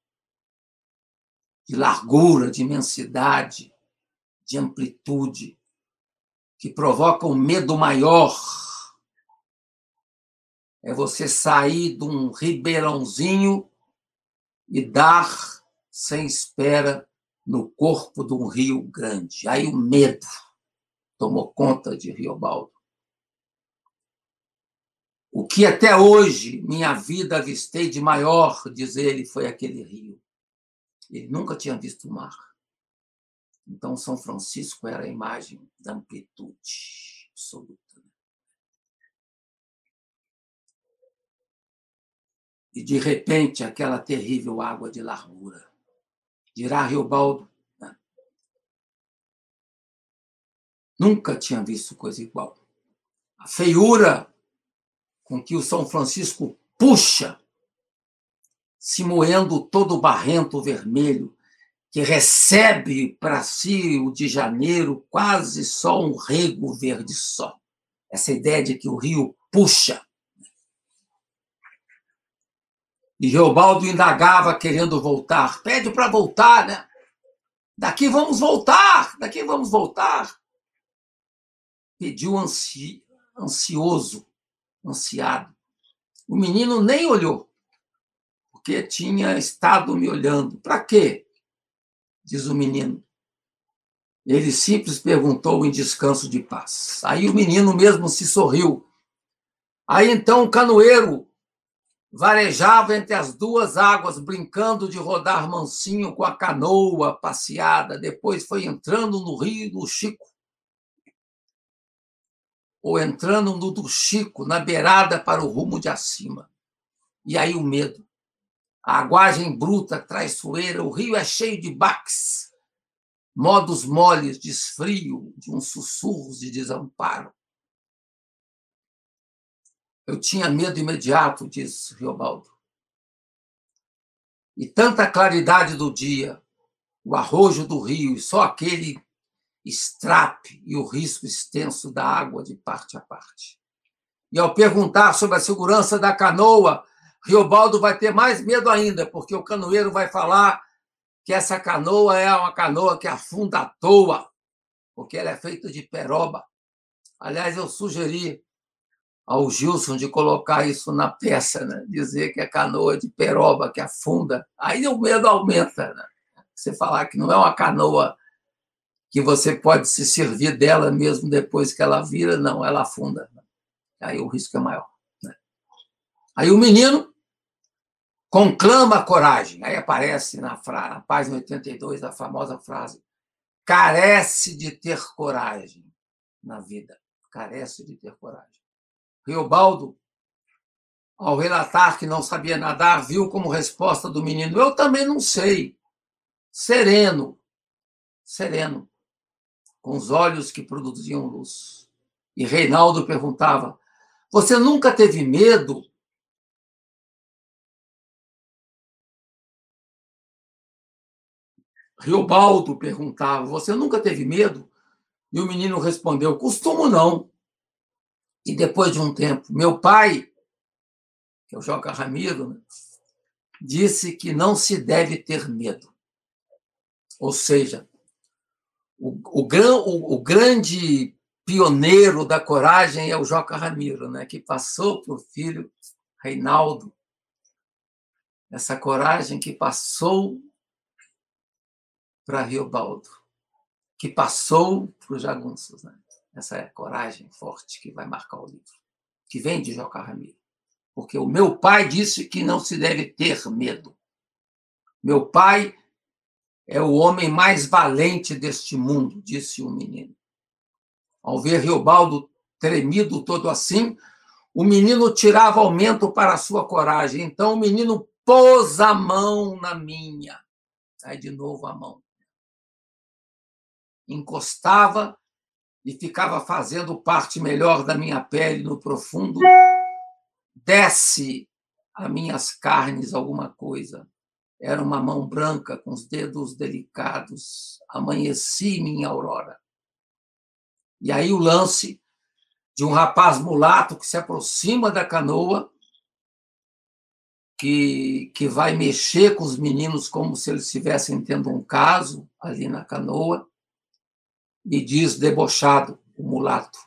de largura, de imensidade, de amplitude, que provoca um medo maior. É você sair de um ribeirãozinho e dar sem espera no corpo de um rio grande. Aí o medo tomou conta de Riobaldo. O que até hoje minha vida avistei de maior, diz ele, foi aquele rio. Ele nunca tinha visto o mar. Então, São Francisco era a imagem da amplitude absoluta. E, de repente, aquela terrível água de largura dirá Riobaldo. Né? Nunca tinha visto coisa igual. A feiura com que o São Francisco puxa, se moendo todo barrento vermelho, que recebe para si o de janeiro quase só um rego verde só. Essa ideia de que o rio puxa. E Reobaldo indagava querendo voltar. Pede para voltar, né? Daqui vamos voltar, daqui vamos voltar. Pediu ansi, ansioso, ansiado. O menino nem olhou, porque tinha estado me olhando. Para quê? Diz o menino. Ele simples perguntou em descanso de paz. Aí o menino mesmo se sorriu. Aí então o canoeiro varejava entre as duas águas, brincando de rodar mansinho com a canoa passeada. Depois foi entrando no rio do Chico, ou entrando no do Chico, na beirada para o rumo de acima. E aí o medo. A aguagem bruta, traiçoeira, o rio é cheio de baques, modos moles, desfrio, de uns sussurros de desamparo. Eu tinha medo imediato, diz Riobaldo. E tanta claridade do dia, o arrojo do rio e só aquele estrape e o risco extenso da água de parte a parte. E ao perguntar sobre a segurança da canoa, Riobaldo vai ter mais medo ainda, porque o canoeiro vai falar que essa canoa é uma canoa que afunda à toa, porque ela é feita de peroba. Aliás, eu sugeri ao Gilson de colocar isso na peça, né? dizer que é canoa de peroba que afunda, aí o medo aumenta. Né? Você falar que não é uma canoa que você pode se servir dela mesmo depois que ela vira, não, ela afunda. Aí o risco é maior. Aí o menino conclama a coragem. Aí aparece na, na página 82 a famosa frase: carece de ter coragem na vida. Carece de ter coragem. Riobaldo, ao relatar que não sabia nadar, viu como resposta do menino: Eu também não sei. Sereno, sereno, com os olhos que produziam luz. E Reinaldo perguntava: Você nunca teve medo? Riobaldo perguntava: Você nunca teve medo? E o menino respondeu: Costumo não. E depois de um tempo, meu pai, que é o Joca Ramiro, né, disse que não se deve ter medo. Ou seja, o, o, o, o grande pioneiro da coragem é o Joca Ramiro, né, que passou para o filho Reinaldo essa coragem que passou para Riobaldo, que passou para os jagunços. Né? essa é coragem forte que vai marcar o livro, que vem de Joca Ramiro. Porque o meu pai disse que não se deve ter medo. Meu pai é o homem mais valente deste mundo, disse o menino. Ao ver Riobaldo tremido todo assim, o menino tirava aumento para a sua coragem. Então o menino pôs a mão na minha. Sai de novo a mão. Encostava e ficava fazendo parte melhor da minha pele no profundo, desce a minhas carnes alguma coisa. Era uma mão branca com os dedos delicados. Amanheci minha aurora. E aí o lance de um rapaz mulato que se aproxima da canoa, que, que vai mexer com os meninos como se eles estivessem tendo um caso ali na canoa, e diz debochado, o mulato: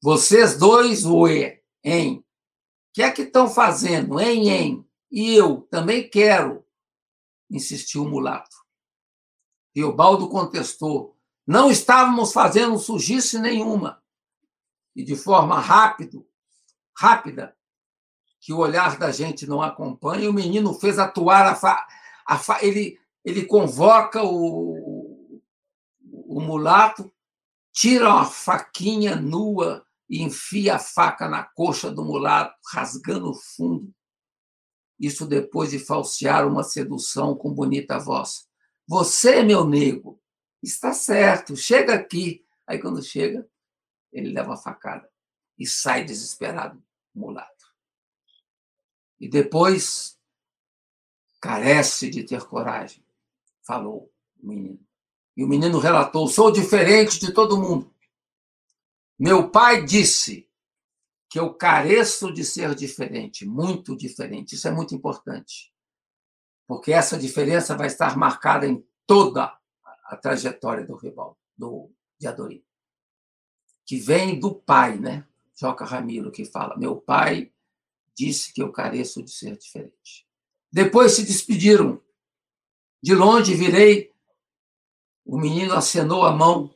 Vocês dois, ué, hein? Que é que estão fazendo, hein, hein? E eu também quero, insistiu o mulato. E o Baldo contestou: Não estávamos fazendo sujice nenhuma e de forma rápido, rápida, que o olhar da gente não acompanha, o menino fez atuar a, fa, a fa, ele ele convoca o, o mulato, tira uma faquinha nua e enfia a faca na coxa do mulato, rasgando o fundo. Isso depois de falsear uma sedução com bonita voz. Você, meu nego, está certo, chega aqui. Aí, quando chega, ele leva a facada e sai desesperado, mulato. E depois carece de ter coragem, falou o menino. E o menino relatou: sou diferente de todo mundo. Meu pai disse que eu careço de ser diferente, muito diferente. Isso é muito importante, porque essa diferença vai estar marcada em toda a trajetória do rival, do de Adorim que vem do pai, né? Joca Ramiro que fala: Meu pai disse que eu careço de ser diferente. Depois se despediram. De longe virei, o menino acenou a mão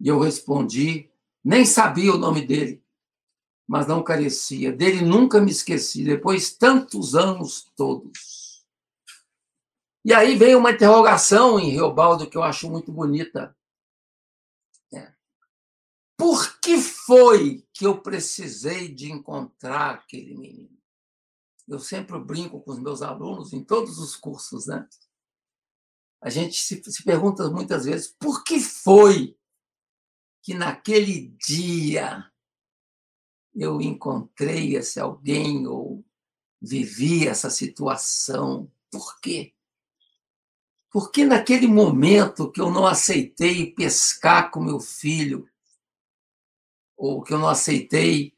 e eu respondi. Nem sabia o nome dele, mas não carecia. Dele nunca me esqueci, depois tantos anos todos. E aí vem uma interrogação em Riobaldo que eu acho muito bonita. Por que foi que eu precisei de encontrar aquele menino? Eu sempre brinco com os meus alunos em todos os cursos, né? A gente se, se pergunta muitas vezes por que foi que naquele dia eu encontrei esse alguém ou vivi essa situação. Por quê? Porque naquele momento que eu não aceitei pescar com meu filho, ou que eu não aceitei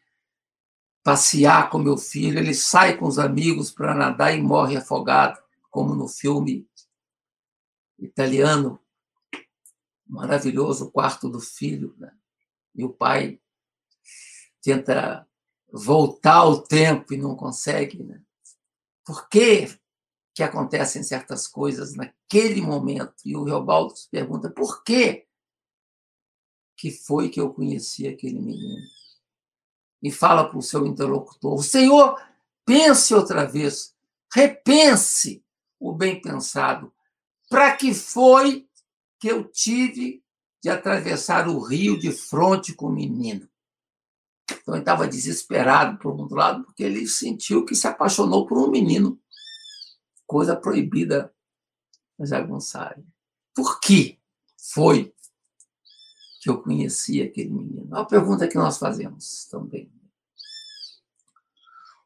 passear com meu filho, ele sai com os amigos para nadar e morre afogado, como no filme italiano maravilhoso, o quarto do filho, né? E o pai tenta voltar ao tempo e não consegue, né? Por que que acontecem certas coisas naquele momento? E o Reobaldo se pergunta por quê? que foi que eu conheci aquele menino. E fala para o seu interlocutor: o Senhor, pense outra vez, repense o bem pensado. Para que foi que eu tive de atravessar o rio de frente com o menino? Então ele estava desesperado por um lado, porque ele sentiu que se apaixonou por um menino. Coisa proibida na jagunçária. Por que foi que eu conhecia aquele menino? É uma pergunta que nós fazemos também.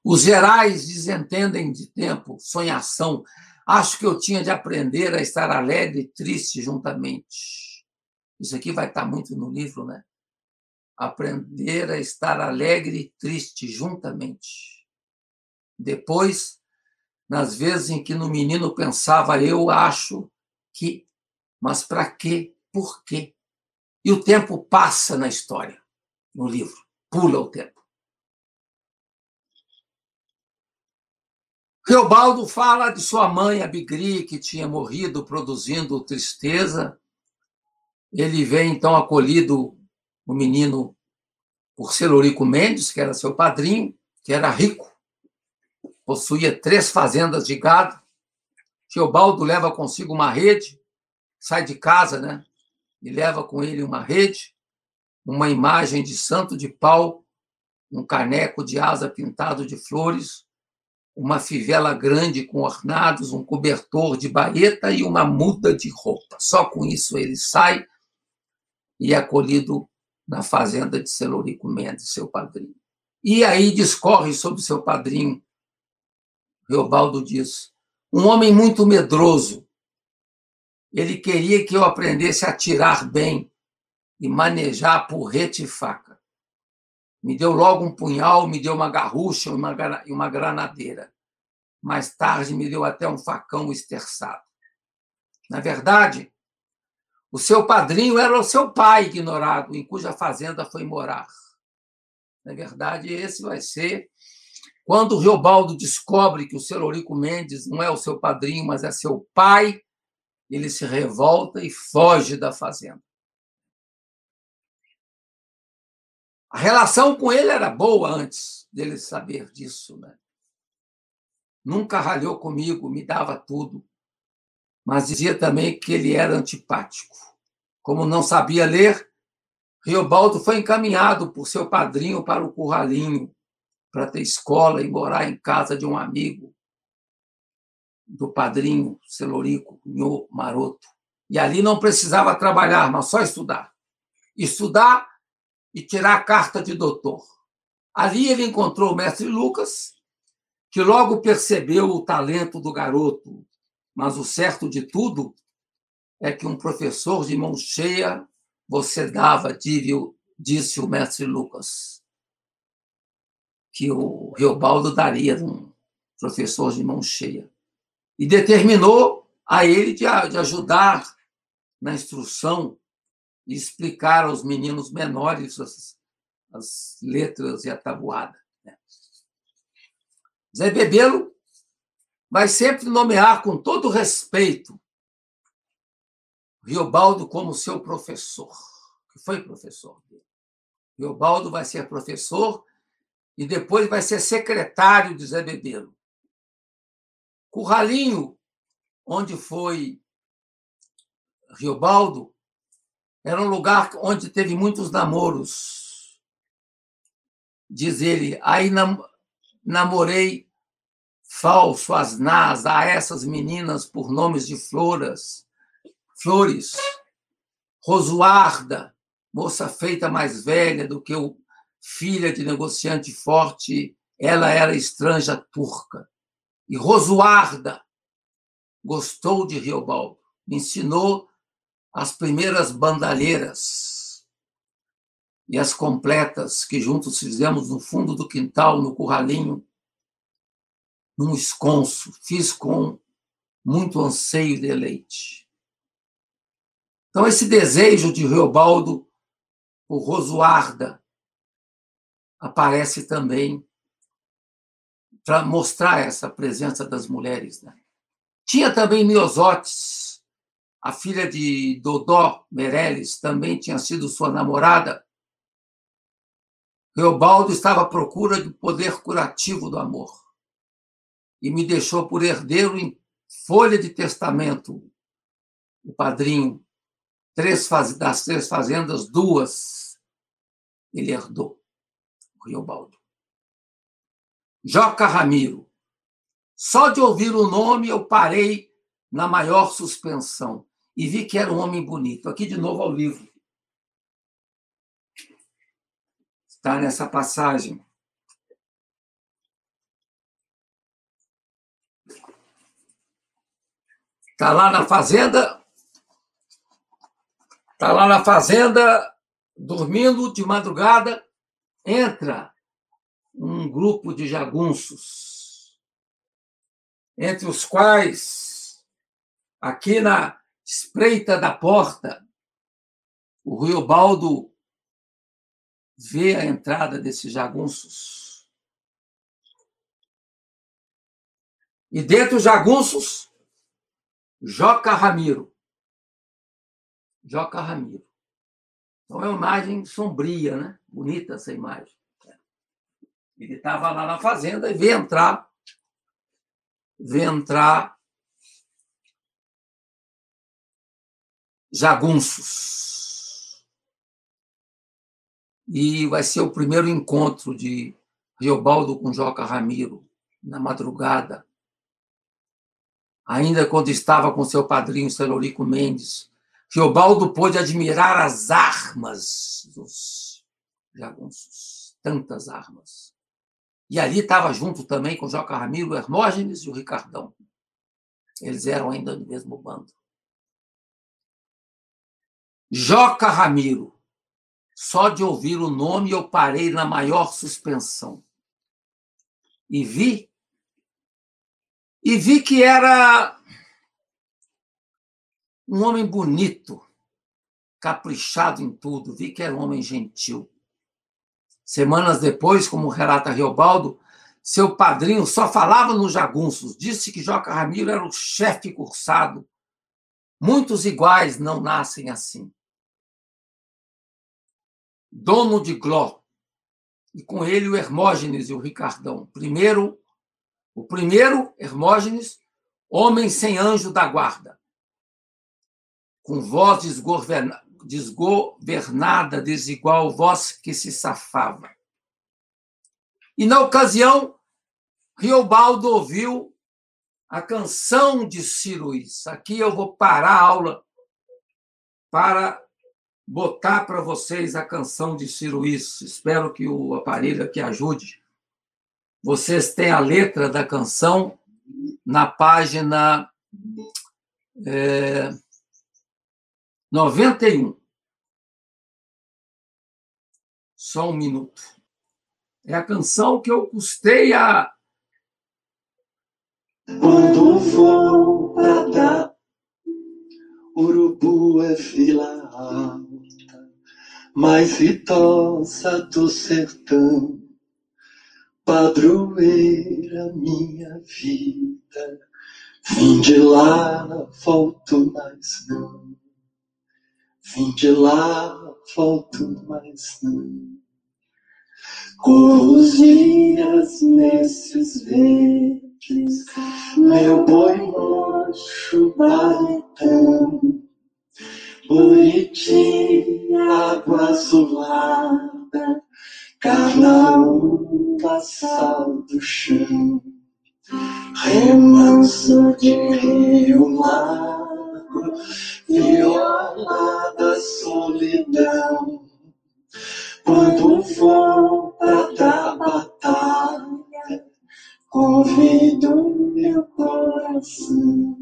Os gerais desentendem de tempo, sonhação. Acho que eu tinha de aprender a estar alegre e triste juntamente. Isso aqui vai estar muito no livro, né? Aprender a estar alegre e triste juntamente. Depois, nas vezes em que no menino pensava, eu acho que, mas para quê? Por quê? E o tempo passa na história, no livro. Pula o tempo. Reobaldo fala de sua mãe, Abigri, que tinha morrido produzindo tristeza. Ele vê, então, acolhido o menino por Celorico Mendes, que era seu padrinho, que era rico, possuía três fazendas de gado. Teobaldo leva consigo uma rede, sai de casa, né? e leva com ele uma rede, uma imagem de santo de pau, um caneco de asa pintado de flores, uma fivela grande com ornados, um cobertor de baeta e uma muda de roupa. Só com isso ele sai e é acolhido na fazenda de Celorico Mendes, seu padrinho. E aí discorre sobre seu padrinho. Reobaldo diz: um homem muito medroso. Ele queria que eu aprendesse a atirar bem e manejar porrete e faca. Me deu logo um punhal, me deu uma garrucha e uma granadeira. Mais tarde, me deu até um facão esterçado. Na verdade, o seu padrinho era o seu pai ignorado, em cuja fazenda foi morar. Na verdade, esse vai ser quando o Riobaldo descobre que o Celorico Mendes não é o seu padrinho, mas é seu pai, ele se revolta e foge da fazenda. A relação com ele era boa antes dele saber disso. Né? Nunca ralhou comigo, me dava tudo mas dizia também que ele era antipático. Como não sabia ler, Riobaldo foi encaminhado por seu padrinho para o Curralinho, para ter escola e morar em casa de um amigo do padrinho Celorico, Nho Maroto. E ali não precisava trabalhar, mas só estudar. Estudar e tirar a carta de doutor. Ali ele encontrou o mestre Lucas, que logo percebeu o talento do garoto, mas o certo de tudo é que um professor de mão cheia você dava, disse o mestre Lucas, que o Riobaldo daria um professor de mão cheia. E determinou a ele de, de ajudar na instrução e explicar aos meninos menores as, as letras e a tabuada. Né? Zé Bebelo vai sempre nomear com todo respeito Riobaldo como seu professor, que foi professor dele. Riobaldo vai ser professor e depois vai ser secretário de Zé Bebelo. Curralinho, onde foi Riobaldo, era um lugar onde teve muitos namoros. Diz ele, aí namorei falso, asnaz, a essas meninas por nomes de floras, flores, Rosuarda, moça feita mais velha do que o filha de negociante forte, ela era estranja turca. E Rosuarda gostou de Riobaldo, me ensinou as primeiras bandalheiras e as completas que juntos fizemos no fundo do quintal, no curralinho, num esconso, fiz com muito anseio e deleite. Então, esse desejo de Reobaldo por Rosuarda aparece também para mostrar essa presença das mulheres. Né? Tinha também Miosotes, a filha de Dodó Meirelles, também tinha sido sua namorada. Reobaldo estava à procura do poder curativo do amor e me deixou por herdeiro em folha de testamento o padrinho. Três faz... Das três fazendas, duas ele herdou, o Riobaldo. Joca Ramiro. Só de ouvir o nome eu parei na maior suspensão e vi que era um homem bonito. Aqui de novo ao livro. Está nessa passagem. Está lá na fazenda. Está lá na fazenda, dormindo de madrugada. Entra um grupo de jagunços, entre os quais, aqui na espreita da porta, o Riobaldo vê a entrada desses jagunços. E dentro dos jagunços Joca Ramiro. Joca Ramiro. Então é uma imagem sombria, né? Bonita essa imagem. Ele estava lá na fazenda e vê entrar, vê entrar jagunços. E vai ser o primeiro encontro de Riobaldo com Joca Ramiro, na madrugada ainda quando estava com seu padrinho Celorico Mendes, Riobaldo pôde admirar as armas dos jagunços, tantas armas. E ali estava junto também com Joca Ramiro, Hermógenes e o Ricardão. Eles eram ainda do mesmo bando. Joca Ramiro. Só de ouvir o nome eu parei na maior suspensão. E vi e vi que era um homem bonito, caprichado em tudo, vi que era um homem gentil. Semanas depois, como relata Riobaldo, seu padrinho só falava nos jagunços, disse que Joca Ramiro era o chefe cursado. Muitos iguais não nascem assim. Dono de Gló, e com ele o Hermógenes e o Ricardão. Primeiro, o primeiro, Hermógenes, homem sem anjo da guarda, com voz desgovernada, desigual, voz que se safava. E na ocasião, Riobaldo ouviu a canção de Ciruís. Aqui eu vou parar a aula para botar para vocês a canção de Ciruís. Espero que o aparelho aqui ajude. Vocês têm a letra da canção na página é, 91. Só um minuto. É a canção que eu custei a. Quando vou pra dar, urubu é alta, mais vidosa do sertão padroeira minha vida. Vim de lá, volto mais não. Vim de lá, volto mais não. Corro os dias nesses verdes, meu boi mocho baritão. Buriti, água azulada, Carnaúba, sal do chão, remanso de rio lago, viola da solidão. Quando volta da batalha, convido meu coração.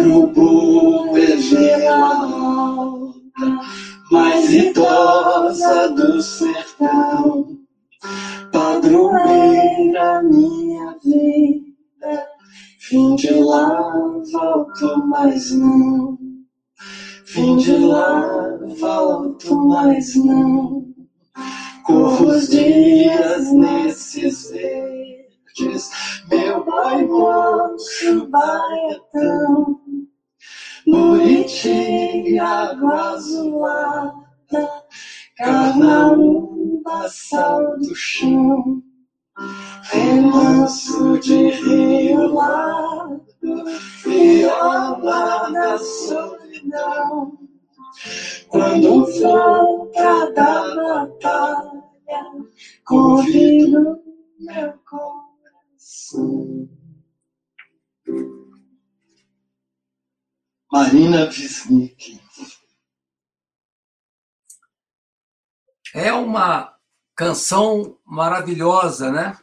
Urubu alta, mais idosa do sertão, padroeira minha vida, vim de lá, volto mais não, vim de lá, volto mais não, corro os dias nesses verdes, meu boi manso baetão, Buriti, água azulada, carnaúba, sal do chão, remanso de rio largo, viola da solidão. Quando volta da batalha, convido meu coração. Marina Wisnik. É uma canção maravilhosa, né?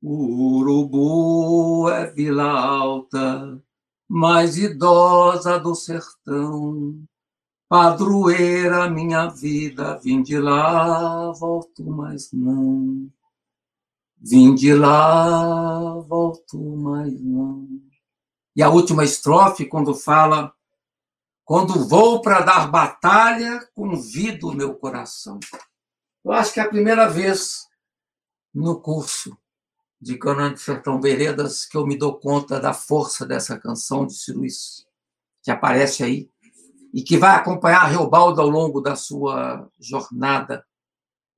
O urubu é vila alta, mais idosa do sertão. Padroeira, minha vida, vim de lá, volto mais não. Vim de lá, volto mais não. E a última estrofe, quando fala: Quando vou para dar batalha, convido o meu coração. Eu acho que é a primeira vez no curso de Conan de Sertão Veredas que eu me dou conta da força dessa canção de Ciro que aparece aí e que vai acompanhar Reobaldo ao longo da sua jornada.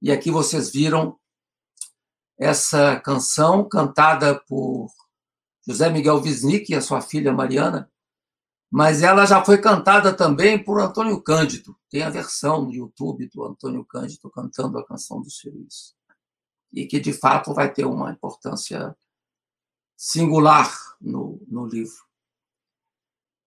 E aqui vocês viram essa canção cantada por José Miguel Wisnik e a sua filha Mariana, mas ela já foi cantada também por Antônio Cândido. Tem a versão no YouTube do Antônio Cândido cantando a canção dos filhos. E que, de fato, vai ter uma importância singular no, no livro.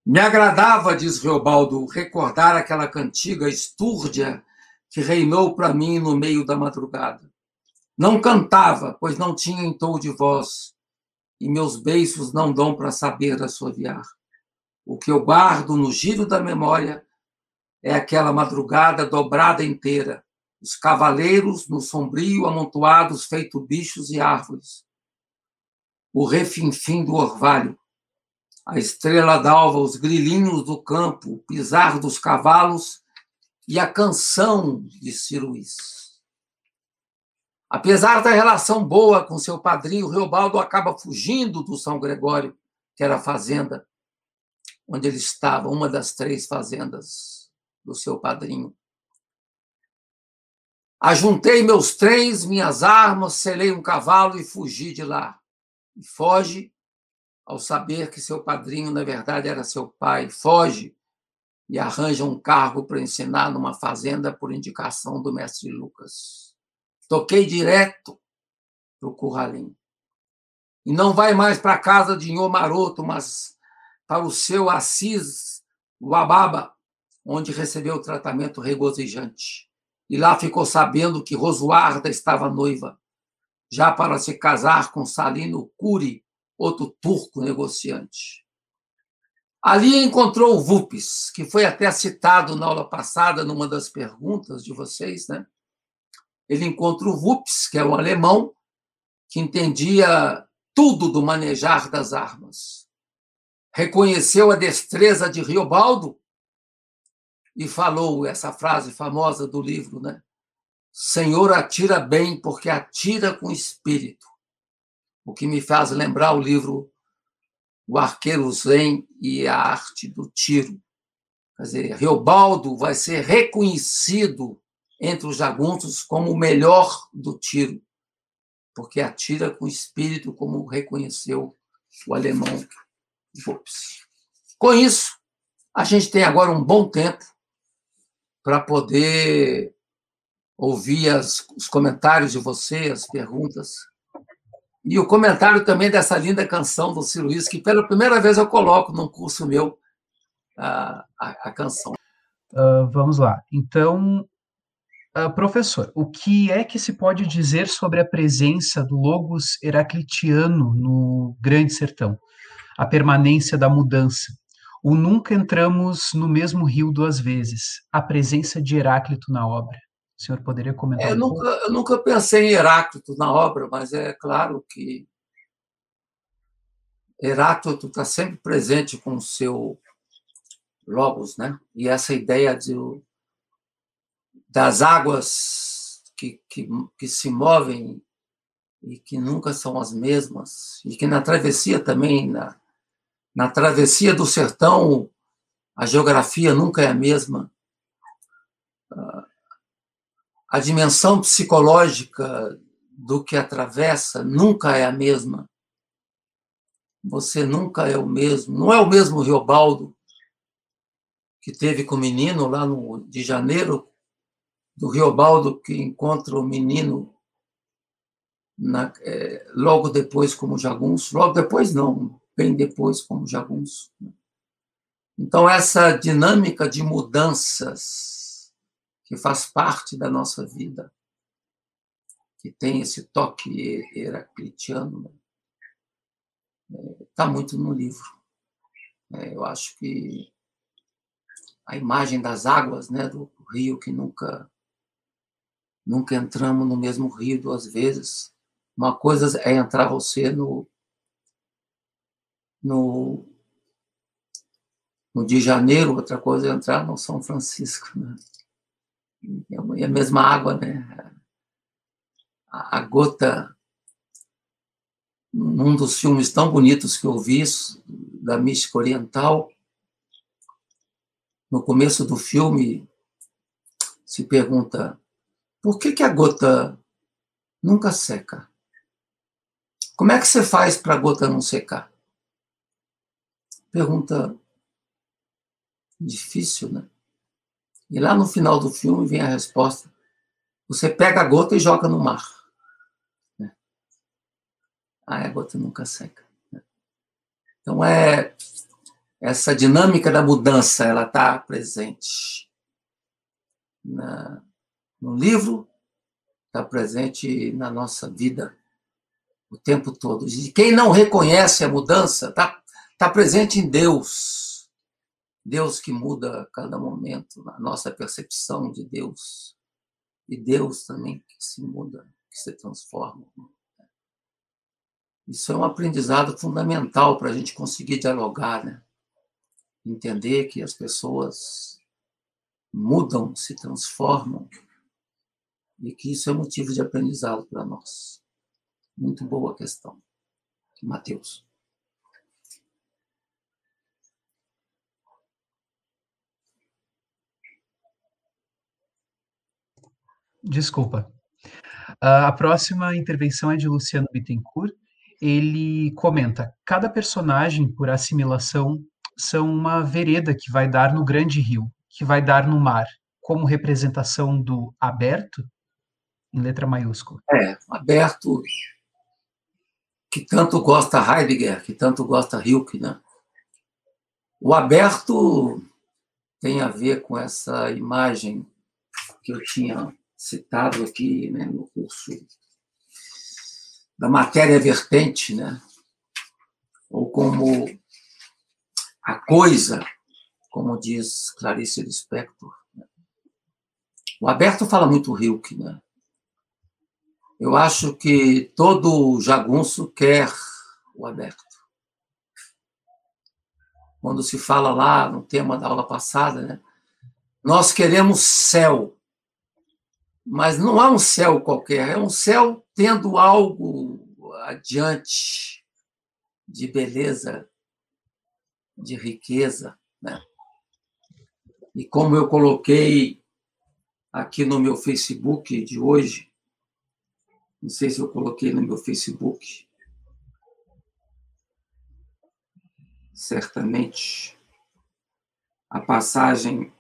Me agradava, diz Reobaldo, recordar aquela cantiga estúrdia que reinou para mim no meio da madrugada. Não cantava, pois não tinha entouro de voz, e meus beiços não dão para saber assoviar. O que eu guardo no giro da memória é aquela madrugada dobrada inteira, os cavaleiros no sombrio amontoados feito bichos e árvores, o refinfim do orvalho, a estrela d'alva, os grilinhos do campo, o pisar dos cavalos e a canção de Ciruís. Apesar da relação boa com seu padrinho, Reobaldo acaba fugindo do São Gregório, que era a fazenda onde ele estava, uma das três fazendas do seu padrinho. Ajuntei meus trens, minhas armas, selei um cavalo e fugi de lá. E foge ao saber que seu padrinho, na verdade, era seu pai. Foge e arranja um cargo para ensinar numa fazenda por indicação do mestre Lucas. Toquei direto para o curralim. E não vai mais para a casa de Nhô Maroto, mas para o seu Assis Wababa, onde recebeu o tratamento regozijante. E lá ficou sabendo que Rosuarda estava noiva, já para se casar com Salino Curi, outro turco negociante. Ali encontrou o Vupes, que foi até citado na aula passada, numa das perguntas de vocês, né? Ele encontra o Vupes, que é um alemão que entendia tudo do manejar das armas. Reconheceu a destreza de Riobaldo e falou essa frase famosa do livro, né? Senhor atira bem porque atira com espírito. O que me faz lembrar o livro O Arqueiro Zen e a Arte do Tiro. Quer dizer, Riobaldo vai ser reconhecido entre os jagunços como o melhor do tiro, porque atira com espírito, como reconheceu o alemão Vops. Com isso, a gente tem agora um bom tempo para poder ouvir as, os comentários de você, as perguntas. E o comentário também dessa linda canção do Ciro Luiz, que pela primeira vez eu coloco num curso meu a, a, a canção. Uh, vamos lá. Então, uh, professor, o que é que se pode dizer sobre a presença do Logos heraclitiano no Grande Sertão? A permanência da mudança. O nunca entramos no mesmo rio duas vezes. A presença de Heráclito na obra. O senhor poderia comentar? É, um nunca, eu nunca pensei em Heráclito na obra, mas é claro que Heráclito está sempre presente com o seu logos, né? E essa ideia de, das águas que, que, que se movem e que nunca são as mesmas, e que na travessia também, na, na travessia do sertão, a geografia nunca é a mesma. A dimensão psicológica do que atravessa nunca é a mesma. Você nunca é o mesmo. Não é o mesmo Riobaldo que teve com o menino lá no, de janeiro, do Riobaldo que encontra o menino na, é, logo depois como jagunço. Logo depois, não, bem depois como jagunço. Né? Então, essa dinâmica de mudanças que faz parte da nossa vida, que tem esse toque heraclitiano, está né? é, muito no livro. É, eu acho que a imagem das águas né, do rio que nunca nunca entramos no mesmo rio duas vezes. Uma coisa é entrar você no no, no de janeiro, outra coisa é entrar no São Francisco. Né? É a mesma água, né? A, a gota, num dos filmes tão bonitos que eu vi, da mística oriental, no começo do filme, se pergunta por que, que a gota nunca seca? Como é que você faz para a gota não secar? Pergunta difícil, né? E lá no final do filme vem a resposta: você pega a gota e joga no mar. Né? Aí a gota nunca seca. Né? Então é essa dinâmica da mudança, ela está presente na, no livro, está presente na nossa vida o tempo todo. E quem não reconhece a mudança está tá presente em Deus. Deus que muda a cada momento, a nossa percepção de Deus. E Deus também que se muda, que se transforma. Isso é um aprendizado fundamental para a gente conseguir dialogar, né? Entender que as pessoas mudam, se transformam, e que isso é motivo de aprendizado para nós. Muito boa questão. Mateus. Desculpa. A próxima intervenção é de Luciano Bittencourt. Ele comenta: cada personagem, por assimilação, são uma vereda que vai dar no grande rio, que vai dar no mar, como representação do aberto, em letra maiúscula. É, aberto, que tanto gosta Heidegger, que tanto gosta Hilke, né? O aberto tem a ver com essa imagem que eu tinha citado aqui né, no curso da matéria vertente, né? ou como a coisa, como diz Clarice Lispector. Né? O aberto fala muito Hilke, né? Eu acho que todo jagunço quer o aberto. Quando se fala lá no tema da aula passada, né? Nós queremos céu. Mas não há um céu qualquer, é um céu tendo algo adiante de beleza, de riqueza, né? E como eu coloquei aqui no meu Facebook de hoje, não sei se eu coloquei no meu Facebook. Certamente. A passagem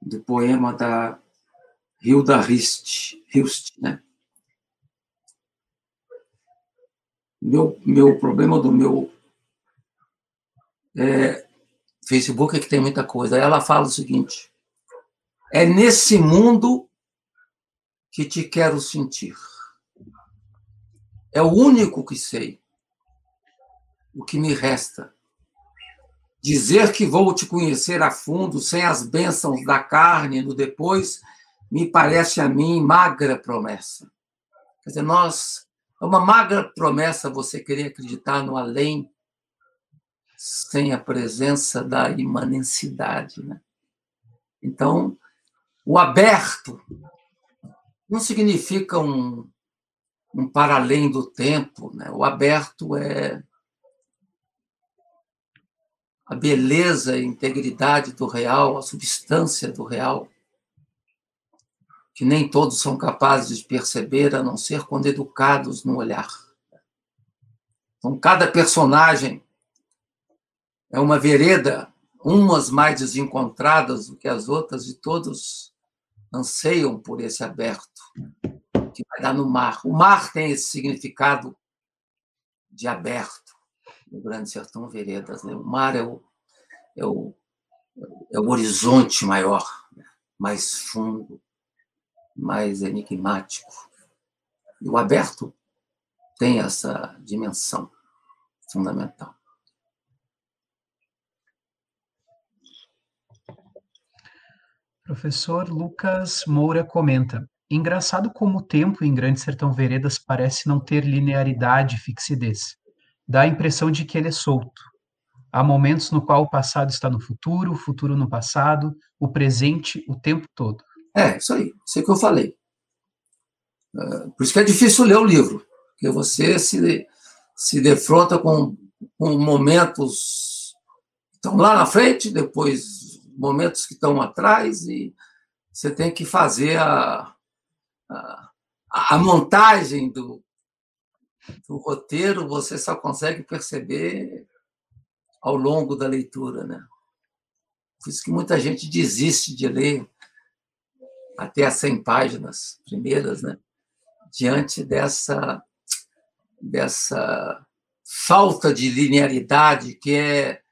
do poema da Hilda Rist, Hilst, né? Meu, meu problema do meu é, Facebook é que tem muita coisa. Ela fala o seguinte: é nesse mundo que te quero sentir. É o único que sei. O que me resta. Dizer que vou te conhecer a fundo, sem as bênçãos da carne no depois, me parece a mim magra promessa. Quer dizer, nós. É uma magra promessa você querer acreditar no além sem a presença da imanencidade. Né? Então, o aberto não significa um, um para além do tempo. Né? O aberto é a beleza e integridade do real, a substância do real, que nem todos são capazes de perceber, a não ser quando educados no olhar. Então, cada personagem é uma vereda, umas mais desencontradas do que as outras, e todos anseiam por esse aberto que vai dar no mar. O mar tem esse significado de aberto no Grande Sertão Veredas. Né? O mar é o, é o, é o horizonte maior, mais fundo, mais enigmático. E o aberto tem essa dimensão fundamental. Professor Lucas Moura comenta: Engraçado como o tempo em Grande Sertão Veredas parece não ter linearidade e fixidez. Dá a impressão de que ele é solto. Há momentos no qual o passado está no futuro, o futuro no passado, o presente o tempo todo. É, isso aí, isso é que eu falei. É, por isso que é difícil ler o livro, porque você se, se defronta com, com momentos que estão lá na frente, depois momentos que estão atrás, e você tem que fazer a, a, a montagem do, do roteiro você só consegue perceber ao longo da leitura, né? Por isso que muita gente desiste de ler até as 100 páginas primeiras, né? Diante dessa dessa falta de linearidade que é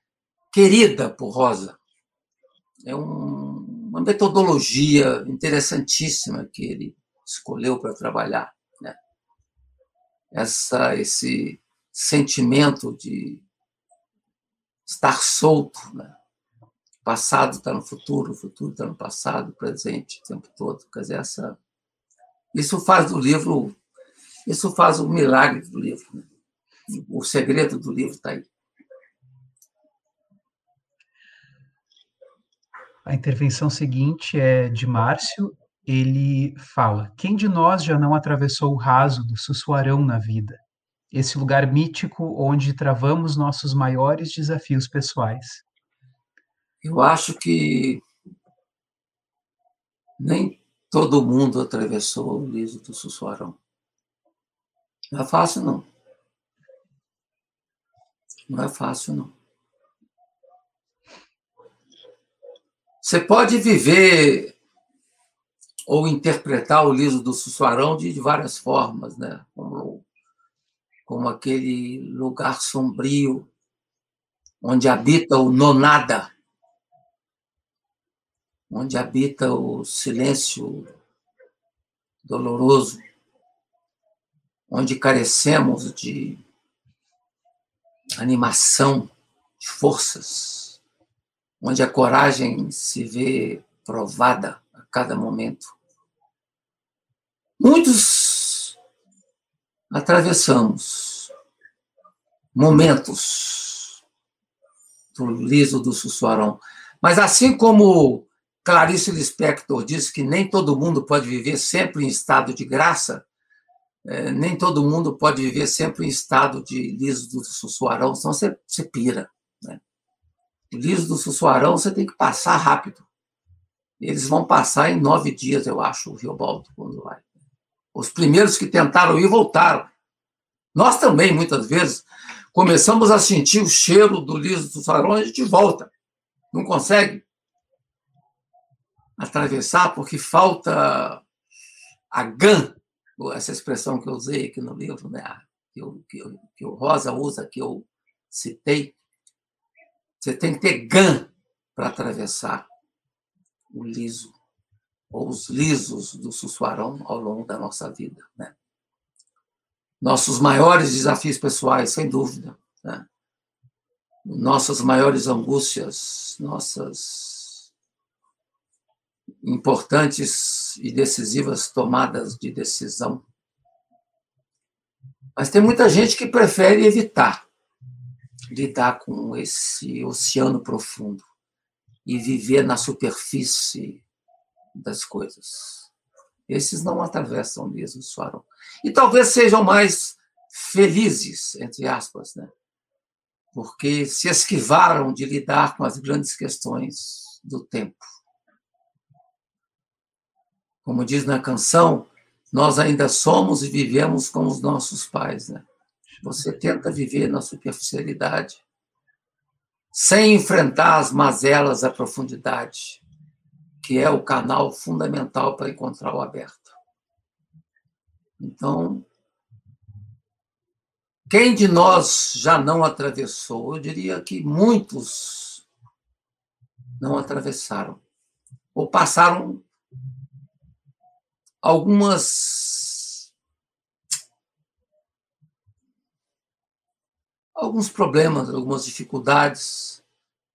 querida por Rosa. É um uma metodologia interessantíssima que ele escolheu para trabalhar. Né? Essa, esse sentimento de estar solto. Né? O passado está no futuro, o futuro está no passado, o presente, o tempo todo. Quer dizer, essa, isso faz do livro, isso faz o milagre do livro. Né? O segredo do livro está aí. A intervenção seguinte é de Márcio. Ele fala: Quem de nós já não atravessou o raso do Sussuarão na vida? Esse lugar mítico onde travamos nossos maiores desafios pessoais. Eu acho que nem todo mundo atravessou o liso do Sussuarão. Não é fácil, não. Não é fácil, não. Você pode viver ou interpretar o liso do Sussuarão de, várias formas, né? Como, como aquele lugar sombrio onde habita o nonada, onde habita o silêncio doloroso, onde carecemos de animação, de forças onde a coragem se vê provada cada momento. Muitos atravessamos momentos do liso do Sussuarão, mas assim como Clarice Lispector disse que nem todo mundo pode viver sempre em estado de graça, é, nem todo mundo pode viver sempre em estado de liso do Sussuarão, senão você, você pira. Né? Liso do Sussuarão você tem que passar rápido. Eles vão passar em nove dias, eu acho, o Rio Baldo, quando vai. Os primeiros que tentaram ir voltaram. Nós também, muitas vezes, começamos a sentir o cheiro do liso do Sussuarão e a gente volta. Não consegue atravessar porque falta a GAN, essa expressão que eu usei aqui no livro, né? que, eu, que, eu, que o Rosa usa, que eu citei, você tem que ter GAN para atravessar o liso, ou os lisos do Sussuarão ao longo da nossa vida. Né? Nossos maiores desafios pessoais, sem dúvida. Né? Nossas maiores angústias, nossas importantes e decisivas tomadas de decisão. Mas tem muita gente que prefere evitar lidar com esse oceano profundo e viver na superfície das coisas. Esses não atravessam mesmo o Suarão. E talvez sejam mais felizes, entre aspas, né? porque se esquivaram de lidar com as grandes questões do tempo. Como diz na canção, nós ainda somos e vivemos como os nossos pais. Né? Você tenta viver na superficialidade, sem enfrentar as mazelas da profundidade, que é o canal fundamental para encontrar o aberto. Então, quem de nós já não atravessou? Eu diria que muitos não atravessaram, ou passaram algumas alguns problemas, algumas dificuldades,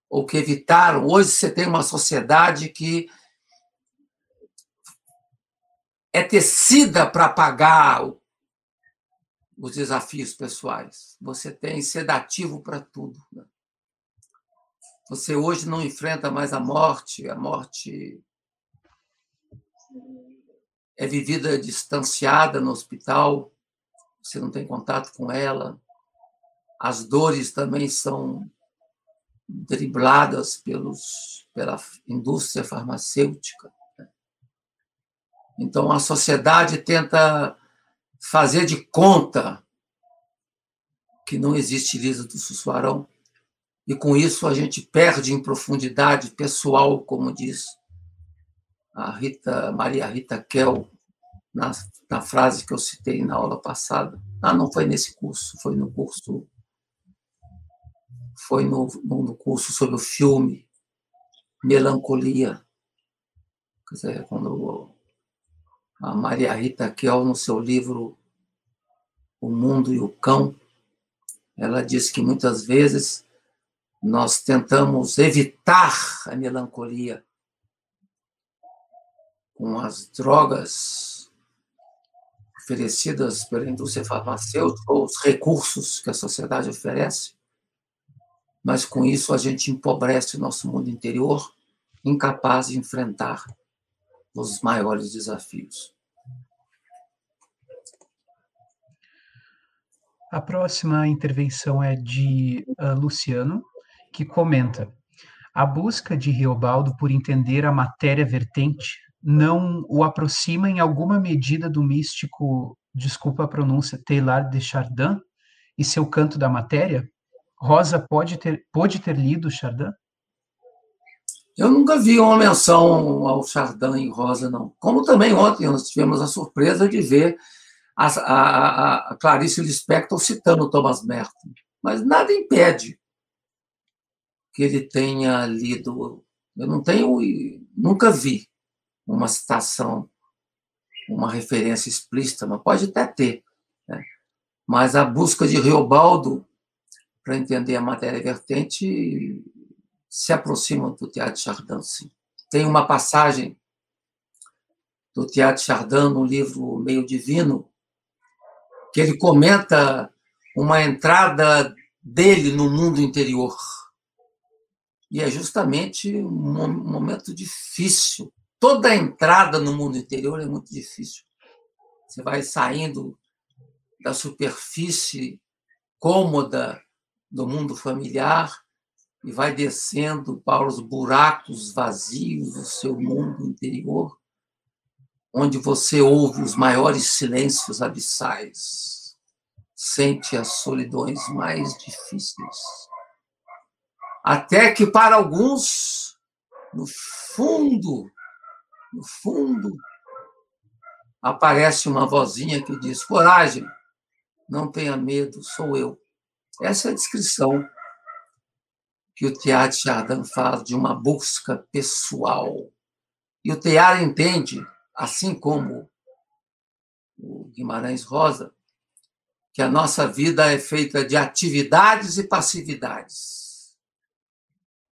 ou que evitaram. Hoje você tem uma sociedade que é tecida para pagar os desafios pessoais. Você tem sedativo para tudo. Né? Você hoje não enfrenta mais a morte, a morte é vivida distanciada no hospital, você não tem contato com ela as dores também são dribladas pelos, pela indústria farmacêutica. Né? Então, a sociedade tenta fazer de conta que não existe liso do Sussuarão, e com isso a gente perde em profundidade pessoal, como diz a Rita, Maria Rita Kel, na, na frase que eu citei na aula passada. Ah, não foi nesse curso, foi no curso foi no, no curso sobre o filme Melancolia. Quer dizer, quando a Maria Rita Kiel, no seu livro O Mundo e o Cão, ela diz que muitas vezes nós tentamos evitar a melancolia com as drogas oferecidas pela indústria farmacêutica ou os recursos que a sociedade oferece, mas com isso a gente empobrece o nosso mundo interior, incapaz de enfrentar os maiores desafios. A próxima intervenção é de uh, Luciano, que comenta: a busca de Riobaldo por entender a matéria vertente não o aproxima em alguma medida do místico, desculpa a pronúncia, Teilhard de Chardin e seu Canto da Matéria? Rosa pode ter, pode ter lido Chardin? Eu nunca vi uma menção ao Chardin em Rosa, não. Como também ontem nós tivemos a surpresa de ver a, a, a Clarice Lispector citando Thomas Merton. Mas nada impede que ele tenha lido. Eu não tenho, nunca vi uma citação, uma referência explícita, mas pode até ter. Né? Mas a busca de Riobaldo para entender a matéria vertente se aproxima do Teatro Chardin, sim. Tem uma passagem do Teatro Chardin no livro Meio Divino, que ele comenta uma entrada dele no mundo interior. E é justamente um momento difícil. Toda entrada no mundo interior é muito difícil. Você vai saindo da superfície cômoda do mundo familiar e vai descendo para os buracos vazios do seu mundo interior, onde você ouve os maiores silêncios abissais, sente as solidões mais difíceis. Até que para alguns, no fundo, no fundo, aparece uma vozinha que diz: coragem, não tenha medo, sou eu. Essa é a descrição que o Teatro Chardin faz de uma busca pessoal. E o Teatro entende, assim como o Guimarães Rosa, que a nossa vida é feita de atividades e passividades.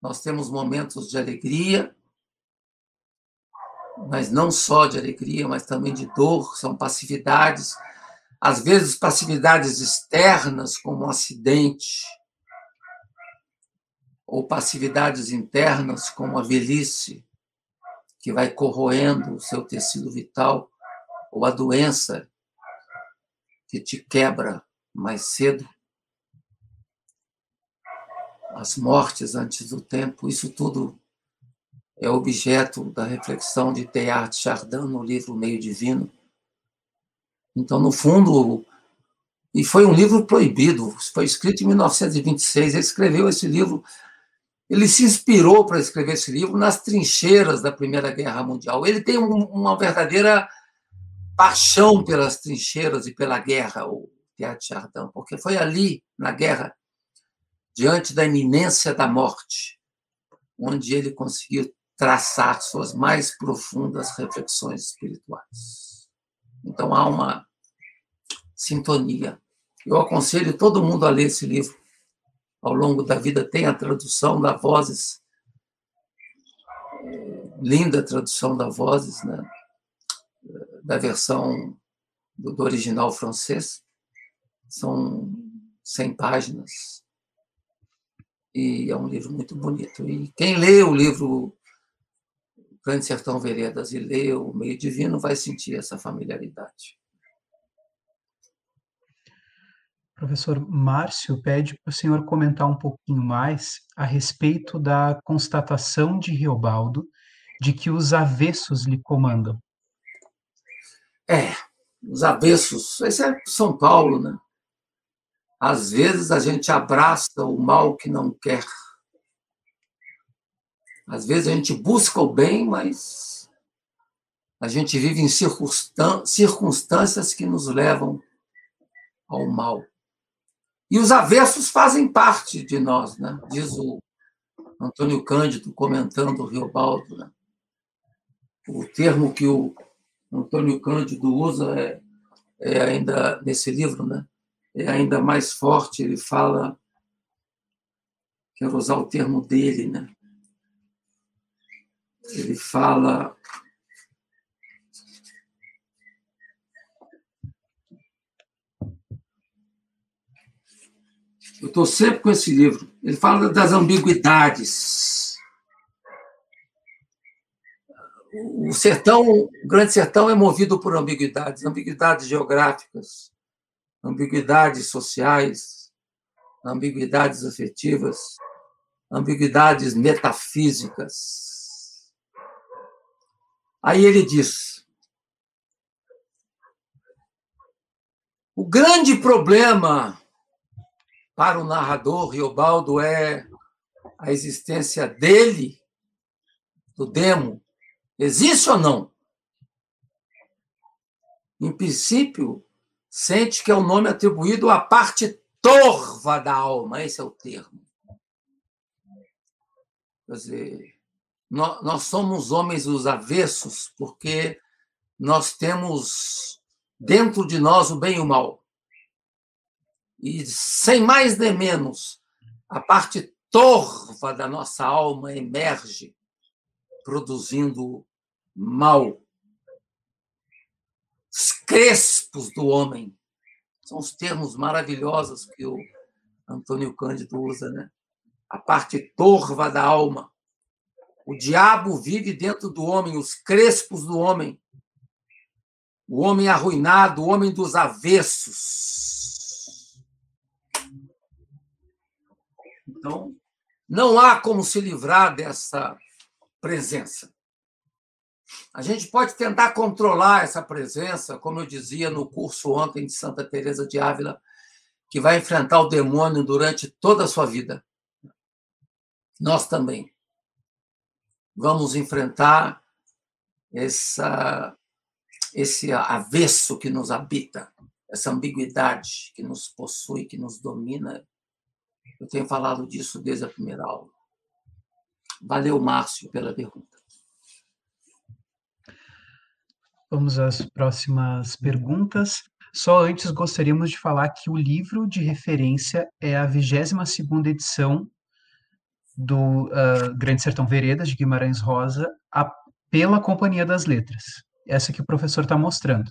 Nós temos momentos de alegria, mas não só de alegria, mas também de dor, são passividades às vezes passividades externas, como um acidente, ou passividades internas, como a velhice, que vai corroendo o seu tecido vital, ou a doença, que te quebra mais cedo, as mortes antes do tempo, isso tudo é objeto da reflexão de Teilhard Chardin no livro Meio Divino então, no fundo, e foi um livro proibido, foi escrito em 1926. Ele escreveu esse livro, ele se inspirou para escrever esse livro nas trincheiras da Primeira Guerra Mundial. Ele tem um, uma verdadeira paixão pelas trincheiras e pela guerra, o Teatro Chardin, porque foi ali, na guerra, diante da iminência da morte, onde ele conseguiu traçar suas mais profundas reflexões espirituais. Então há uma sintonia. Eu aconselho todo mundo a ler esse livro. Ao longo da vida tem a tradução da Vozes, linda tradução da Vozes, né? da versão do, do original francês. São 100 páginas. E é um livro muito bonito. E quem lê o livro Grande Sertão Veredas e lê o Meio Divino, vai sentir essa familiaridade. Professor Márcio pede para o senhor comentar um pouquinho mais a respeito da constatação de Riobaldo de que os avessos lhe comandam. É, os avessos, esse é São Paulo, né? Às vezes a gente abraça o mal que não quer às vezes a gente busca o bem, mas a gente vive em circunstâncias que nos levam ao mal. E os avessos fazem parte de nós, né? diz o Antônio Cândido, comentando o Riobaldo. Né? o termo que o Antônio Cândido usa é, é ainda, nesse livro, né? é ainda mais forte. Ele fala, quero usar o termo dele, né? Ele fala Eu estou sempre com esse livro. Ele fala das ambiguidades. O sertão, o grande sertão é movido por ambiguidades, ambiguidades geográficas, ambiguidades sociais, ambiguidades afetivas, ambiguidades metafísicas. Aí ele diz: o grande problema para o narrador, Riobaldo é a existência dele, do demo. Existe ou não? Em princípio, sente que é o um nome atribuído à parte torva da alma, esse é o termo. Quer dizer, nós, somos homens dos avessos porque nós temos dentro de nós o bem e o mal e sem mais nem menos, a parte torva da nossa alma emerge, produzindo mal. Os crespos do homem são os termos maravilhosos que o Antônio Cândido usa, né? A parte torva da alma. O diabo vive dentro do homem, os crespos do homem. O homem arruinado, o homem dos avessos Então, não há como se livrar dessa presença. A gente pode tentar controlar essa presença, como eu dizia no curso ontem de Santa Teresa de Ávila, que vai enfrentar o demônio durante toda a sua vida. Nós também vamos enfrentar essa esse avesso que nos habita, essa ambiguidade que nos possui, que nos domina eu tenho falado disso desde a primeira aula. Valeu, Márcio, pela pergunta. Vamos às próximas perguntas. Só antes gostaríamos de falar que o livro de referência é a 22ª edição do uh, Grande Sertão Veredas, de Guimarães Rosa, a, pela Companhia das Letras. Essa que o professor está mostrando.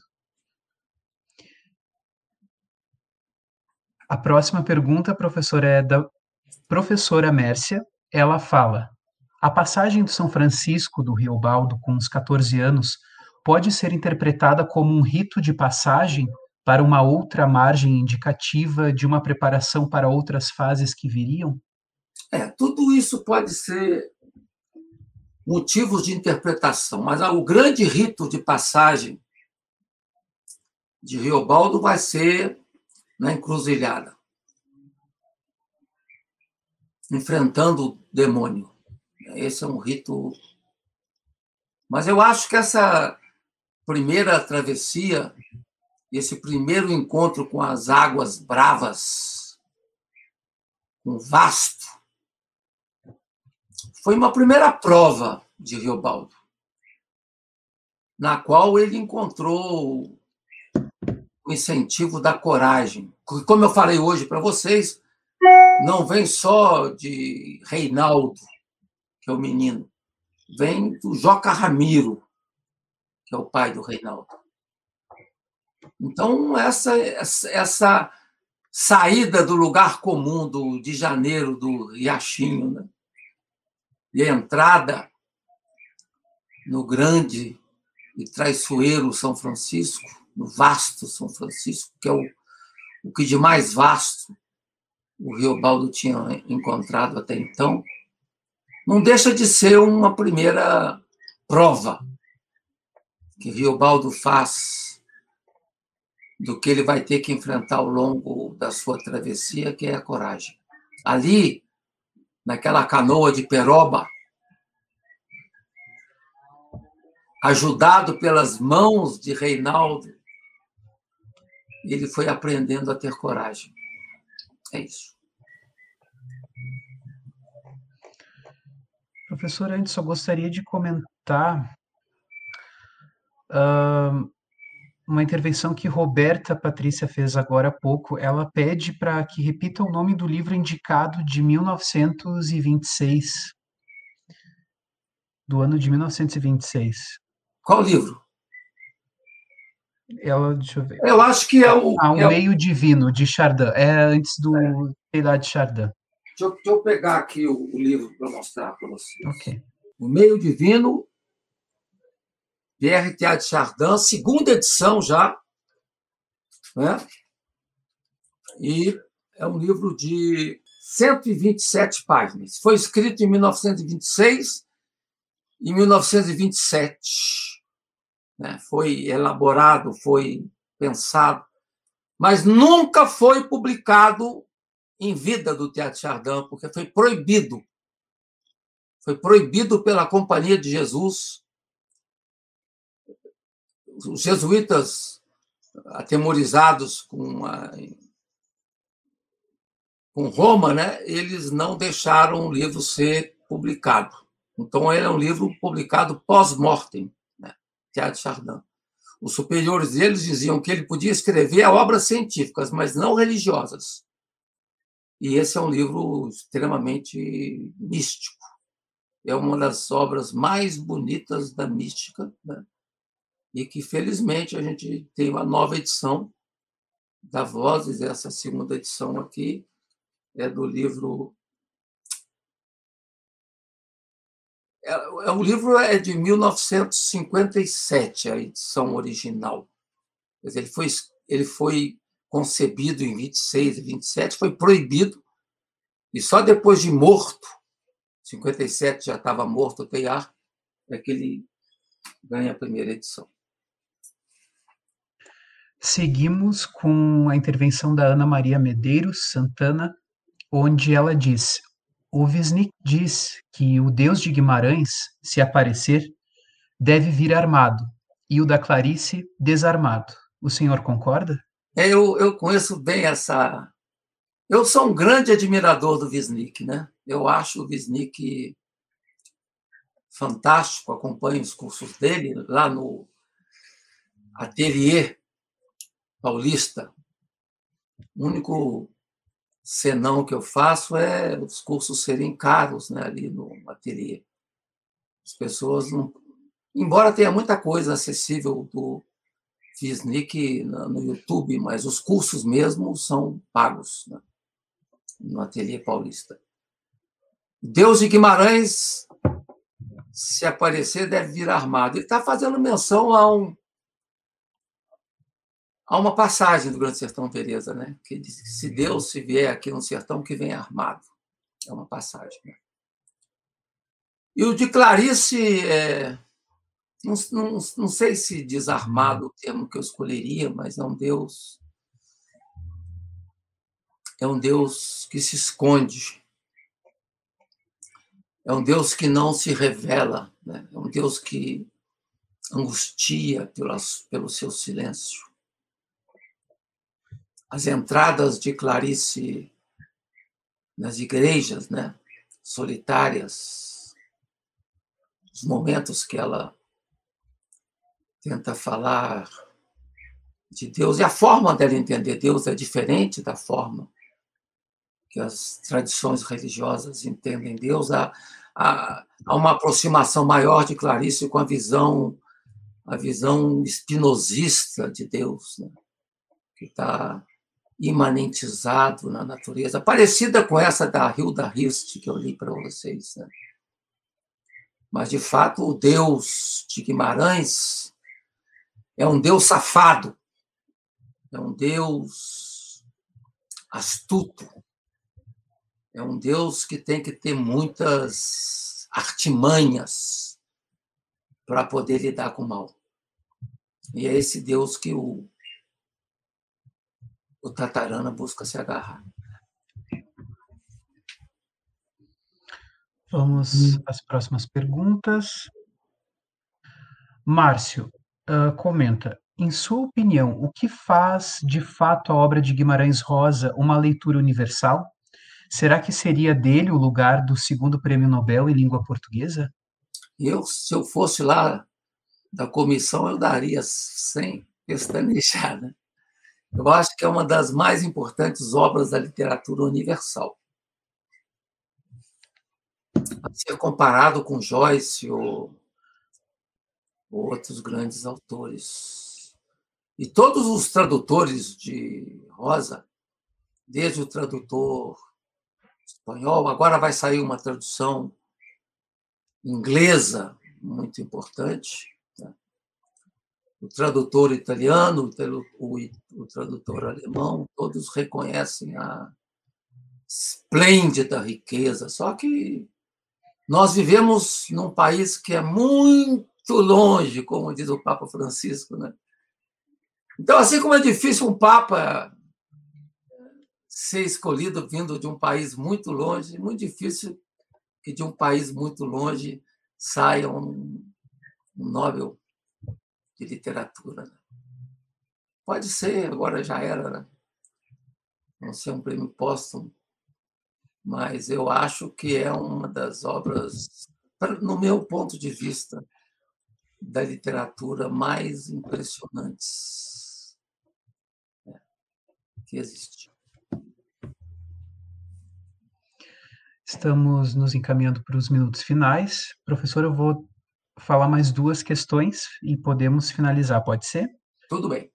A próxima pergunta, professora, é da professora Mércia. Ela fala: A passagem de São Francisco do Rio Baldo com os 14 anos pode ser interpretada como um rito de passagem para uma outra margem indicativa de uma preparação para outras fases que viriam? É, tudo isso pode ser motivos de interpretação, mas o grande rito de passagem de Riobaldo vai ser na encruzilhada, enfrentando o demônio. Esse é um rito. Mas eu acho que essa primeira travessia, esse primeiro encontro com as águas bravas, com o vasto, foi uma primeira prova de Riobaldo, na qual ele encontrou o incentivo da coragem. Como eu falei hoje para vocês, não vem só de Reinaldo, que é o menino, vem do Joca Ramiro, que é o pai do Reinaldo. Então, essa, essa saída do lugar comum do, de janeiro, do Riachinho, né? A entrada no grande e traiçoeiro São Francisco, no vasto São Francisco, que é o, o que de mais vasto o Rio Baldo tinha encontrado até então, não deixa de ser uma primeira prova que Rio Baldo faz do que ele vai ter que enfrentar ao longo da sua travessia, que é a coragem. Ali, naquela canoa de Peroba, ajudado pelas mãos de Reinaldo, ele foi aprendendo a ter coragem. É isso. Professor, antes só gostaria de comentar uh, uma intervenção que Roberta Patrícia fez agora há pouco. Ela pede para que repita o nome do livro indicado de 1926, do ano de 1926. Qual livro? Ela, deixa eu ver. Eu acho que é o. Ah, o é Meio Divino, de Chardin. É antes do é. de Chardin. Deixa eu, deixa eu, pegar aqui o, o livro para mostrar para vocês. Ok. O Meio Divino, Pierre de Chardin, segunda edição já. Né? E é um livro de 127 páginas. Foi escrito em 1926 e 1927. Né? Foi elaborado, foi pensado, mas nunca foi publicado em vida do Teatro Chardin, porque foi proibido. Foi proibido pela Companhia de Jesus os jesuítas, atemorizados com, a, com Roma, né, eles não deixaram o livro ser publicado. Então, ele é um livro publicado pós-mortem, né, Teatro Chardin. Os superiores deles diziam que ele podia escrever obras científicas, mas não religiosas. E esse é um livro extremamente místico. É uma das obras mais bonitas da mística, né? E que, felizmente, a gente tem uma nova edição da Vozes, essa segunda edição aqui é do livro. É, é, o livro é de 1957, a edição original. Dizer, ele foi, ele foi concebido em 26 e 27, foi proibido, e só depois de morto, 57 já estava morto o Teilhard, é que ele ganha a primeira edição. Seguimos com a intervenção da Ana Maria Medeiros Santana, onde ela diz: O Wisnik diz que o Deus de Guimarães, se aparecer, deve vir armado, e o da Clarice desarmado. O senhor concorda? É, eu, eu conheço bem essa. Eu sou um grande admirador do Wisnik, né? Eu acho o Wisnik fantástico, acompanho os cursos dele lá no Atelier paulista. O único senão que eu faço é os cursos serem caros né, ali no ateliê. As pessoas não. Embora tenha muita coisa acessível do Fisnik no YouTube, mas os cursos mesmo são pagos né, no ateliê paulista. Deus de Guimarães, se aparecer, deve vir armado. Ele está fazendo menção a um Há uma passagem do Grande Sertão Teresa, né? Que diz que se Deus se vier aqui no sertão, que vem armado. É uma passagem. Né? E o de Clarice, é, não, não, não sei se desarmado o termo que eu escolheria, mas é um Deus. É um Deus que se esconde. É um Deus que não se revela. Né? É um Deus que angustia pelo, pelo seu silêncio as entradas de Clarice nas igrejas, né, solitárias, os momentos que ela tenta falar de Deus e a forma dela entender Deus é diferente da forma que as tradições religiosas entendem Deus. Há, há, há uma aproximação maior de Clarice com a visão a visão espinosista de Deus, né? que está imanentizado na natureza, parecida com essa da Hilda Hirst que eu li para vocês. Né? Mas, de fato, o Deus de Guimarães é um Deus safado, é um Deus astuto, é um Deus que tem que ter muitas artimanhas para poder lidar com o mal. E é esse Deus que o o Tatarana busca se agarrar. Vamos às próximas perguntas. Márcio uh, comenta: em sua opinião, o que faz de fato a obra de Guimarães Rosa uma leitura universal? Será que seria dele o lugar do segundo prêmio Nobel em língua portuguesa? Eu, se eu fosse lá da comissão eu daria sem pestanejar. Eu acho que é uma das mais importantes obras da literatura universal. A ser comparado com Joyce ou outros grandes autores. E todos os tradutores de Rosa, desde o tradutor espanhol, agora vai sair uma tradução inglesa muito importante, o tradutor italiano, o, o, tradutor alemão, todos reconhecem a esplêndida riqueza. Só que nós vivemos num país que é muito longe, como diz o Papa Francisco, né? Então, assim como é difícil um Papa ser escolhido vindo de um país muito longe, muito difícil que de um país muito longe saia um, um Nobel de literatura. Né? Pode ser, agora já era, né? não ser um prêmio póstumo, mas eu acho que é uma das obras, no meu ponto de vista, da literatura mais impressionantes né, que existe. Estamos nos encaminhando para os minutos finais. Professor, eu vou falar mais duas questões e podemos finalizar, pode ser? Tudo bem.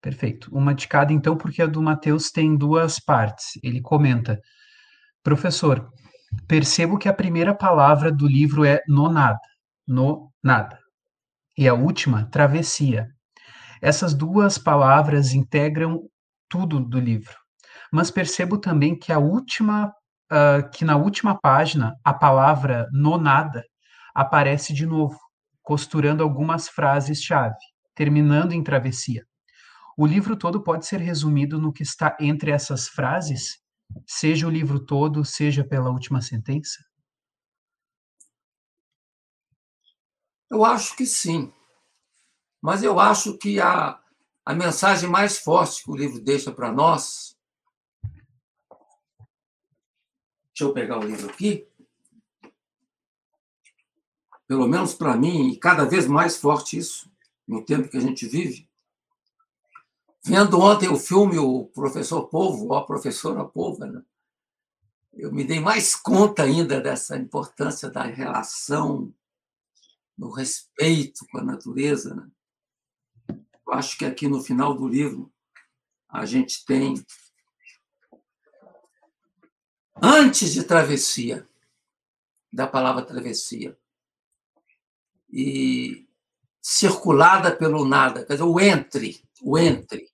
Perfeito. Uma de cada, então, porque a do Mateus tem duas partes. Ele comenta: Professor, percebo que a primeira palavra do livro é no nada, no nada, e a última, travessia. Essas duas palavras integram tudo do livro. Mas percebo também que a última, uh, que na última página, a palavra no nada aparece de novo costurando algumas frases-chave, terminando em travessia. O livro todo pode ser resumido no que está entre essas frases, seja o livro todo, seja pela última sentença? Eu acho que sim. Mas eu acho que a, a mensagem mais forte que o livro deixa para nós. Deixa eu pegar o livro aqui pelo menos para mim, e cada vez mais forte isso, no tempo que a gente vive. Vendo ontem o filme O Professor Povo, ou A Professora Povo, né? eu me dei mais conta ainda dessa importância da relação, do respeito com a natureza. Né? Eu acho que aqui no final do livro a gente tem, antes de travessia, da palavra travessia, e circulada pelo nada, quer dizer, o entre, o entre.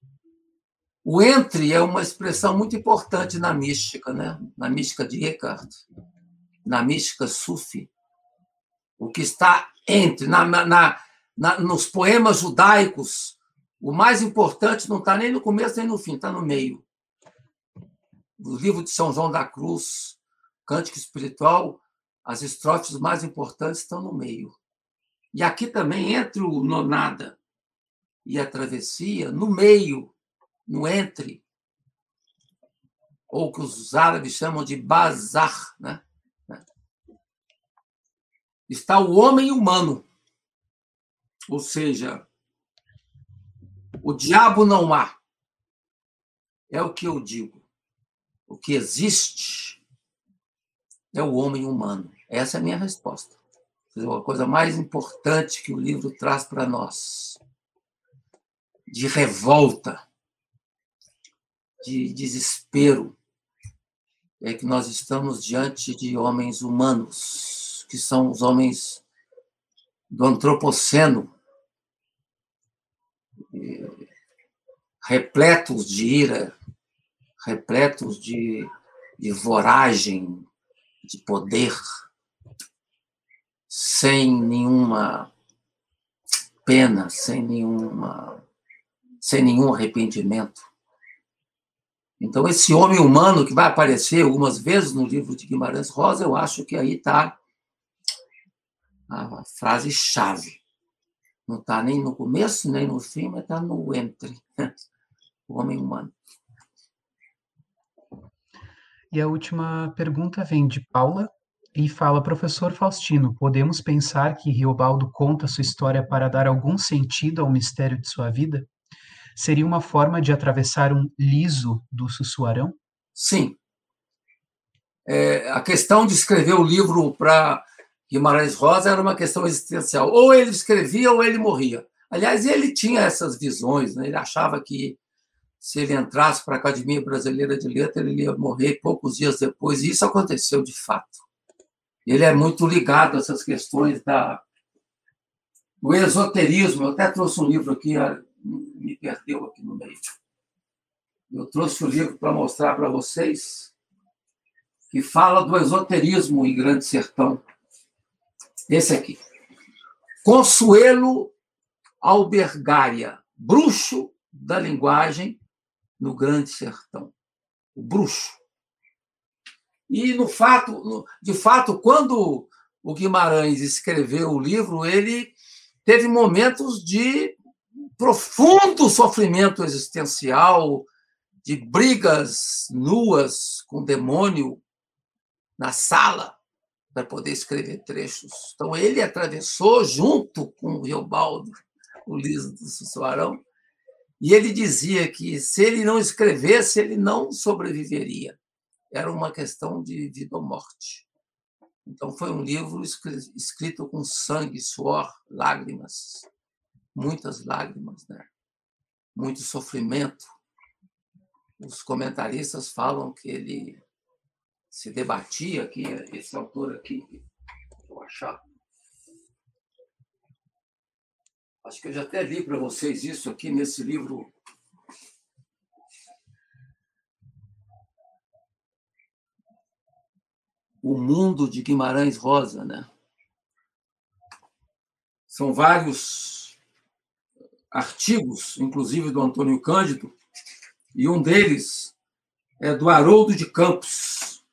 O entre é uma expressão muito importante na mística, né? na mística de Eckhart, na mística sufi. O que está entre, na, na, na, nos poemas judaicos, o mais importante não está nem no começo nem no fim, está no meio. No livro de São João da Cruz, Cântico Espiritual, as estrofes mais importantes estão no meio. E aqui também, entre o nonada e a travessia, no meio, no entre, ou que os árabes chamam de bazar, né? está o homem humano. Ou seja, o diabo não há. É o que eu digo. O que existe é o homem humano. Essa é a minha resposta a coisa mais importante que o livro traz para nós, de revolta, de desespero, é que nós estamos diante de homens humanos, que são os homens do antropoceno, repletos de ira, repletos de, de voragem, de poder sem nenhuma pena, sem nenhuma sem nenhum arrependimento. Então, esse homem humano que vai aparecer algumas vezes no livro de Guimarães Rosa, eu acho que aí está a frase-chave. Não está nem no começo, nem no fim, mas está no entre. O homem humano. E a última pergunta vem de Paula, e fala: Professor Faustino, podemos pensar que Riobaldo conta sua história para dar algum sentido ao mistério de sua vida? Seria uma forma de atravessar um liso do Sussuarão? Sim. É, a questão de escrever o livro para Guimarães Rosa era uma questão existencial. Ou ele escrevia ou ele morria. Aliás, ele tinha essas visões, né? ele achava que se ele entrasse para a Academia Brasileira de Letras, ele ia morrer poucos dias depois, e isso aconteceu de fato. Ele é muito ligado a essas questões da, do esoterismo. Eu até trouxe um livro aqui, ah, me perdeu aqui no meio. Eu trouxe o um livro para mostrar para vocês, que fala do esoterismo em Grande Sertão. Esse aqui. Consuelo Albergária, bruxo da linguagem no Grande Sertão. O bruxo. E no fato, de fato, quando o Guimarães escreveu o livro, ele teve momentos de profundo sofrimento existencial, de brigas nuas com o demônio na sala para poder escrever trechos. Então ele atravessou junto com o Riobaldo, o Liso do Sussuarão, e ele dizia que se ele não escrevesse, ele não sobreviveria era uma questão de vida ou morte. Então, foi um livro escrito com sangue, suor, lágrimas, muitas lágrimas, né? muito sofrimento. Os comentaristas falam que ele se debatia aqui, esse autor aqui, vou achar. Acho que eu já até li para vocês isso aqui nesse livro o mundo de Guimarães Rosa, né? São vários artigos, inclusive do Antônio Cândido, e um deles é do Haroldo de Campos.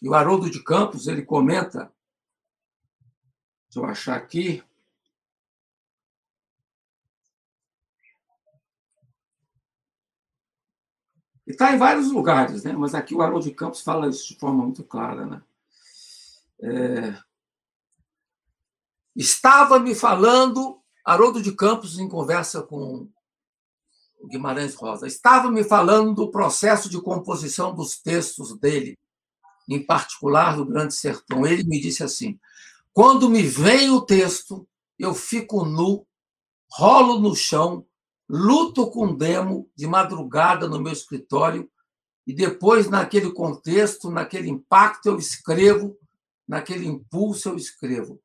E o Haroldo de Campos, ele comenta, deixa eu achar aqui, E está em vários lugares, né? mas aqui o Haroldo de Campos fala isso de forma muito clara. Né? É... Estava me falando, Haroldo de Campos, em conversa com Guimarães Rosa, estava me falando do processo de composição dos textos dele, em particular do Grande Sertão. Ele me disse assim: quando me vem o texto, eu fico nu, rolo no chão, luto com demo de madrugada no meu escritório e depois, naquele contexto, naquele impacto, eu escrevo, naquele impulso, eu escrevo.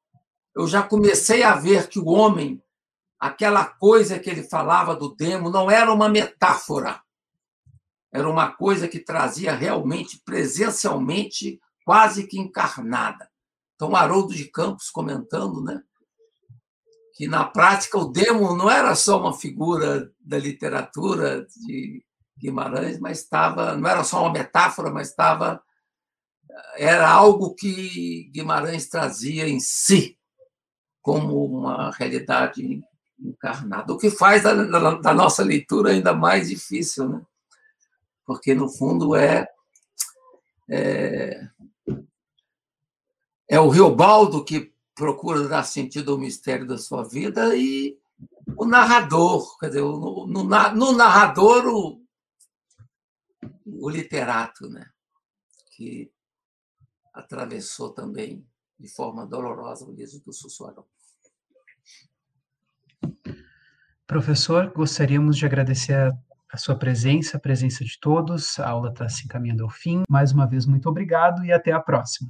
Eu já comecei a ver que o homem, aquela coisa que ele falava do demo, não era uma metáfora, era uma coisa que trazia realmente, presencialmente, quase que encarnada. Então, Haroldo de Campos comentando, né? que na prática o demo não era só uma figura da literatura de Guimarães, mas estava, não era só uma metáfora, mas estava era algo que Guimarães trazia em si como uma realidade encarnada, o que faz da, da, da nossa leitura ainda mais difícil, né? Porque no fundo é é, é o Riobaldo que procura dar sentido ao mistério da sua vida e o narrador, quer dizer, no, no, no narrador o, o literato, né? que atravessou também de forma dolorosa o liso do Sussuarão. Professor, gostaríamos de agradecer a, a sua presença, a presença de todos. A aula está se encaminhando ao fim. Mais uma vez, muito obrigado e até a próxima.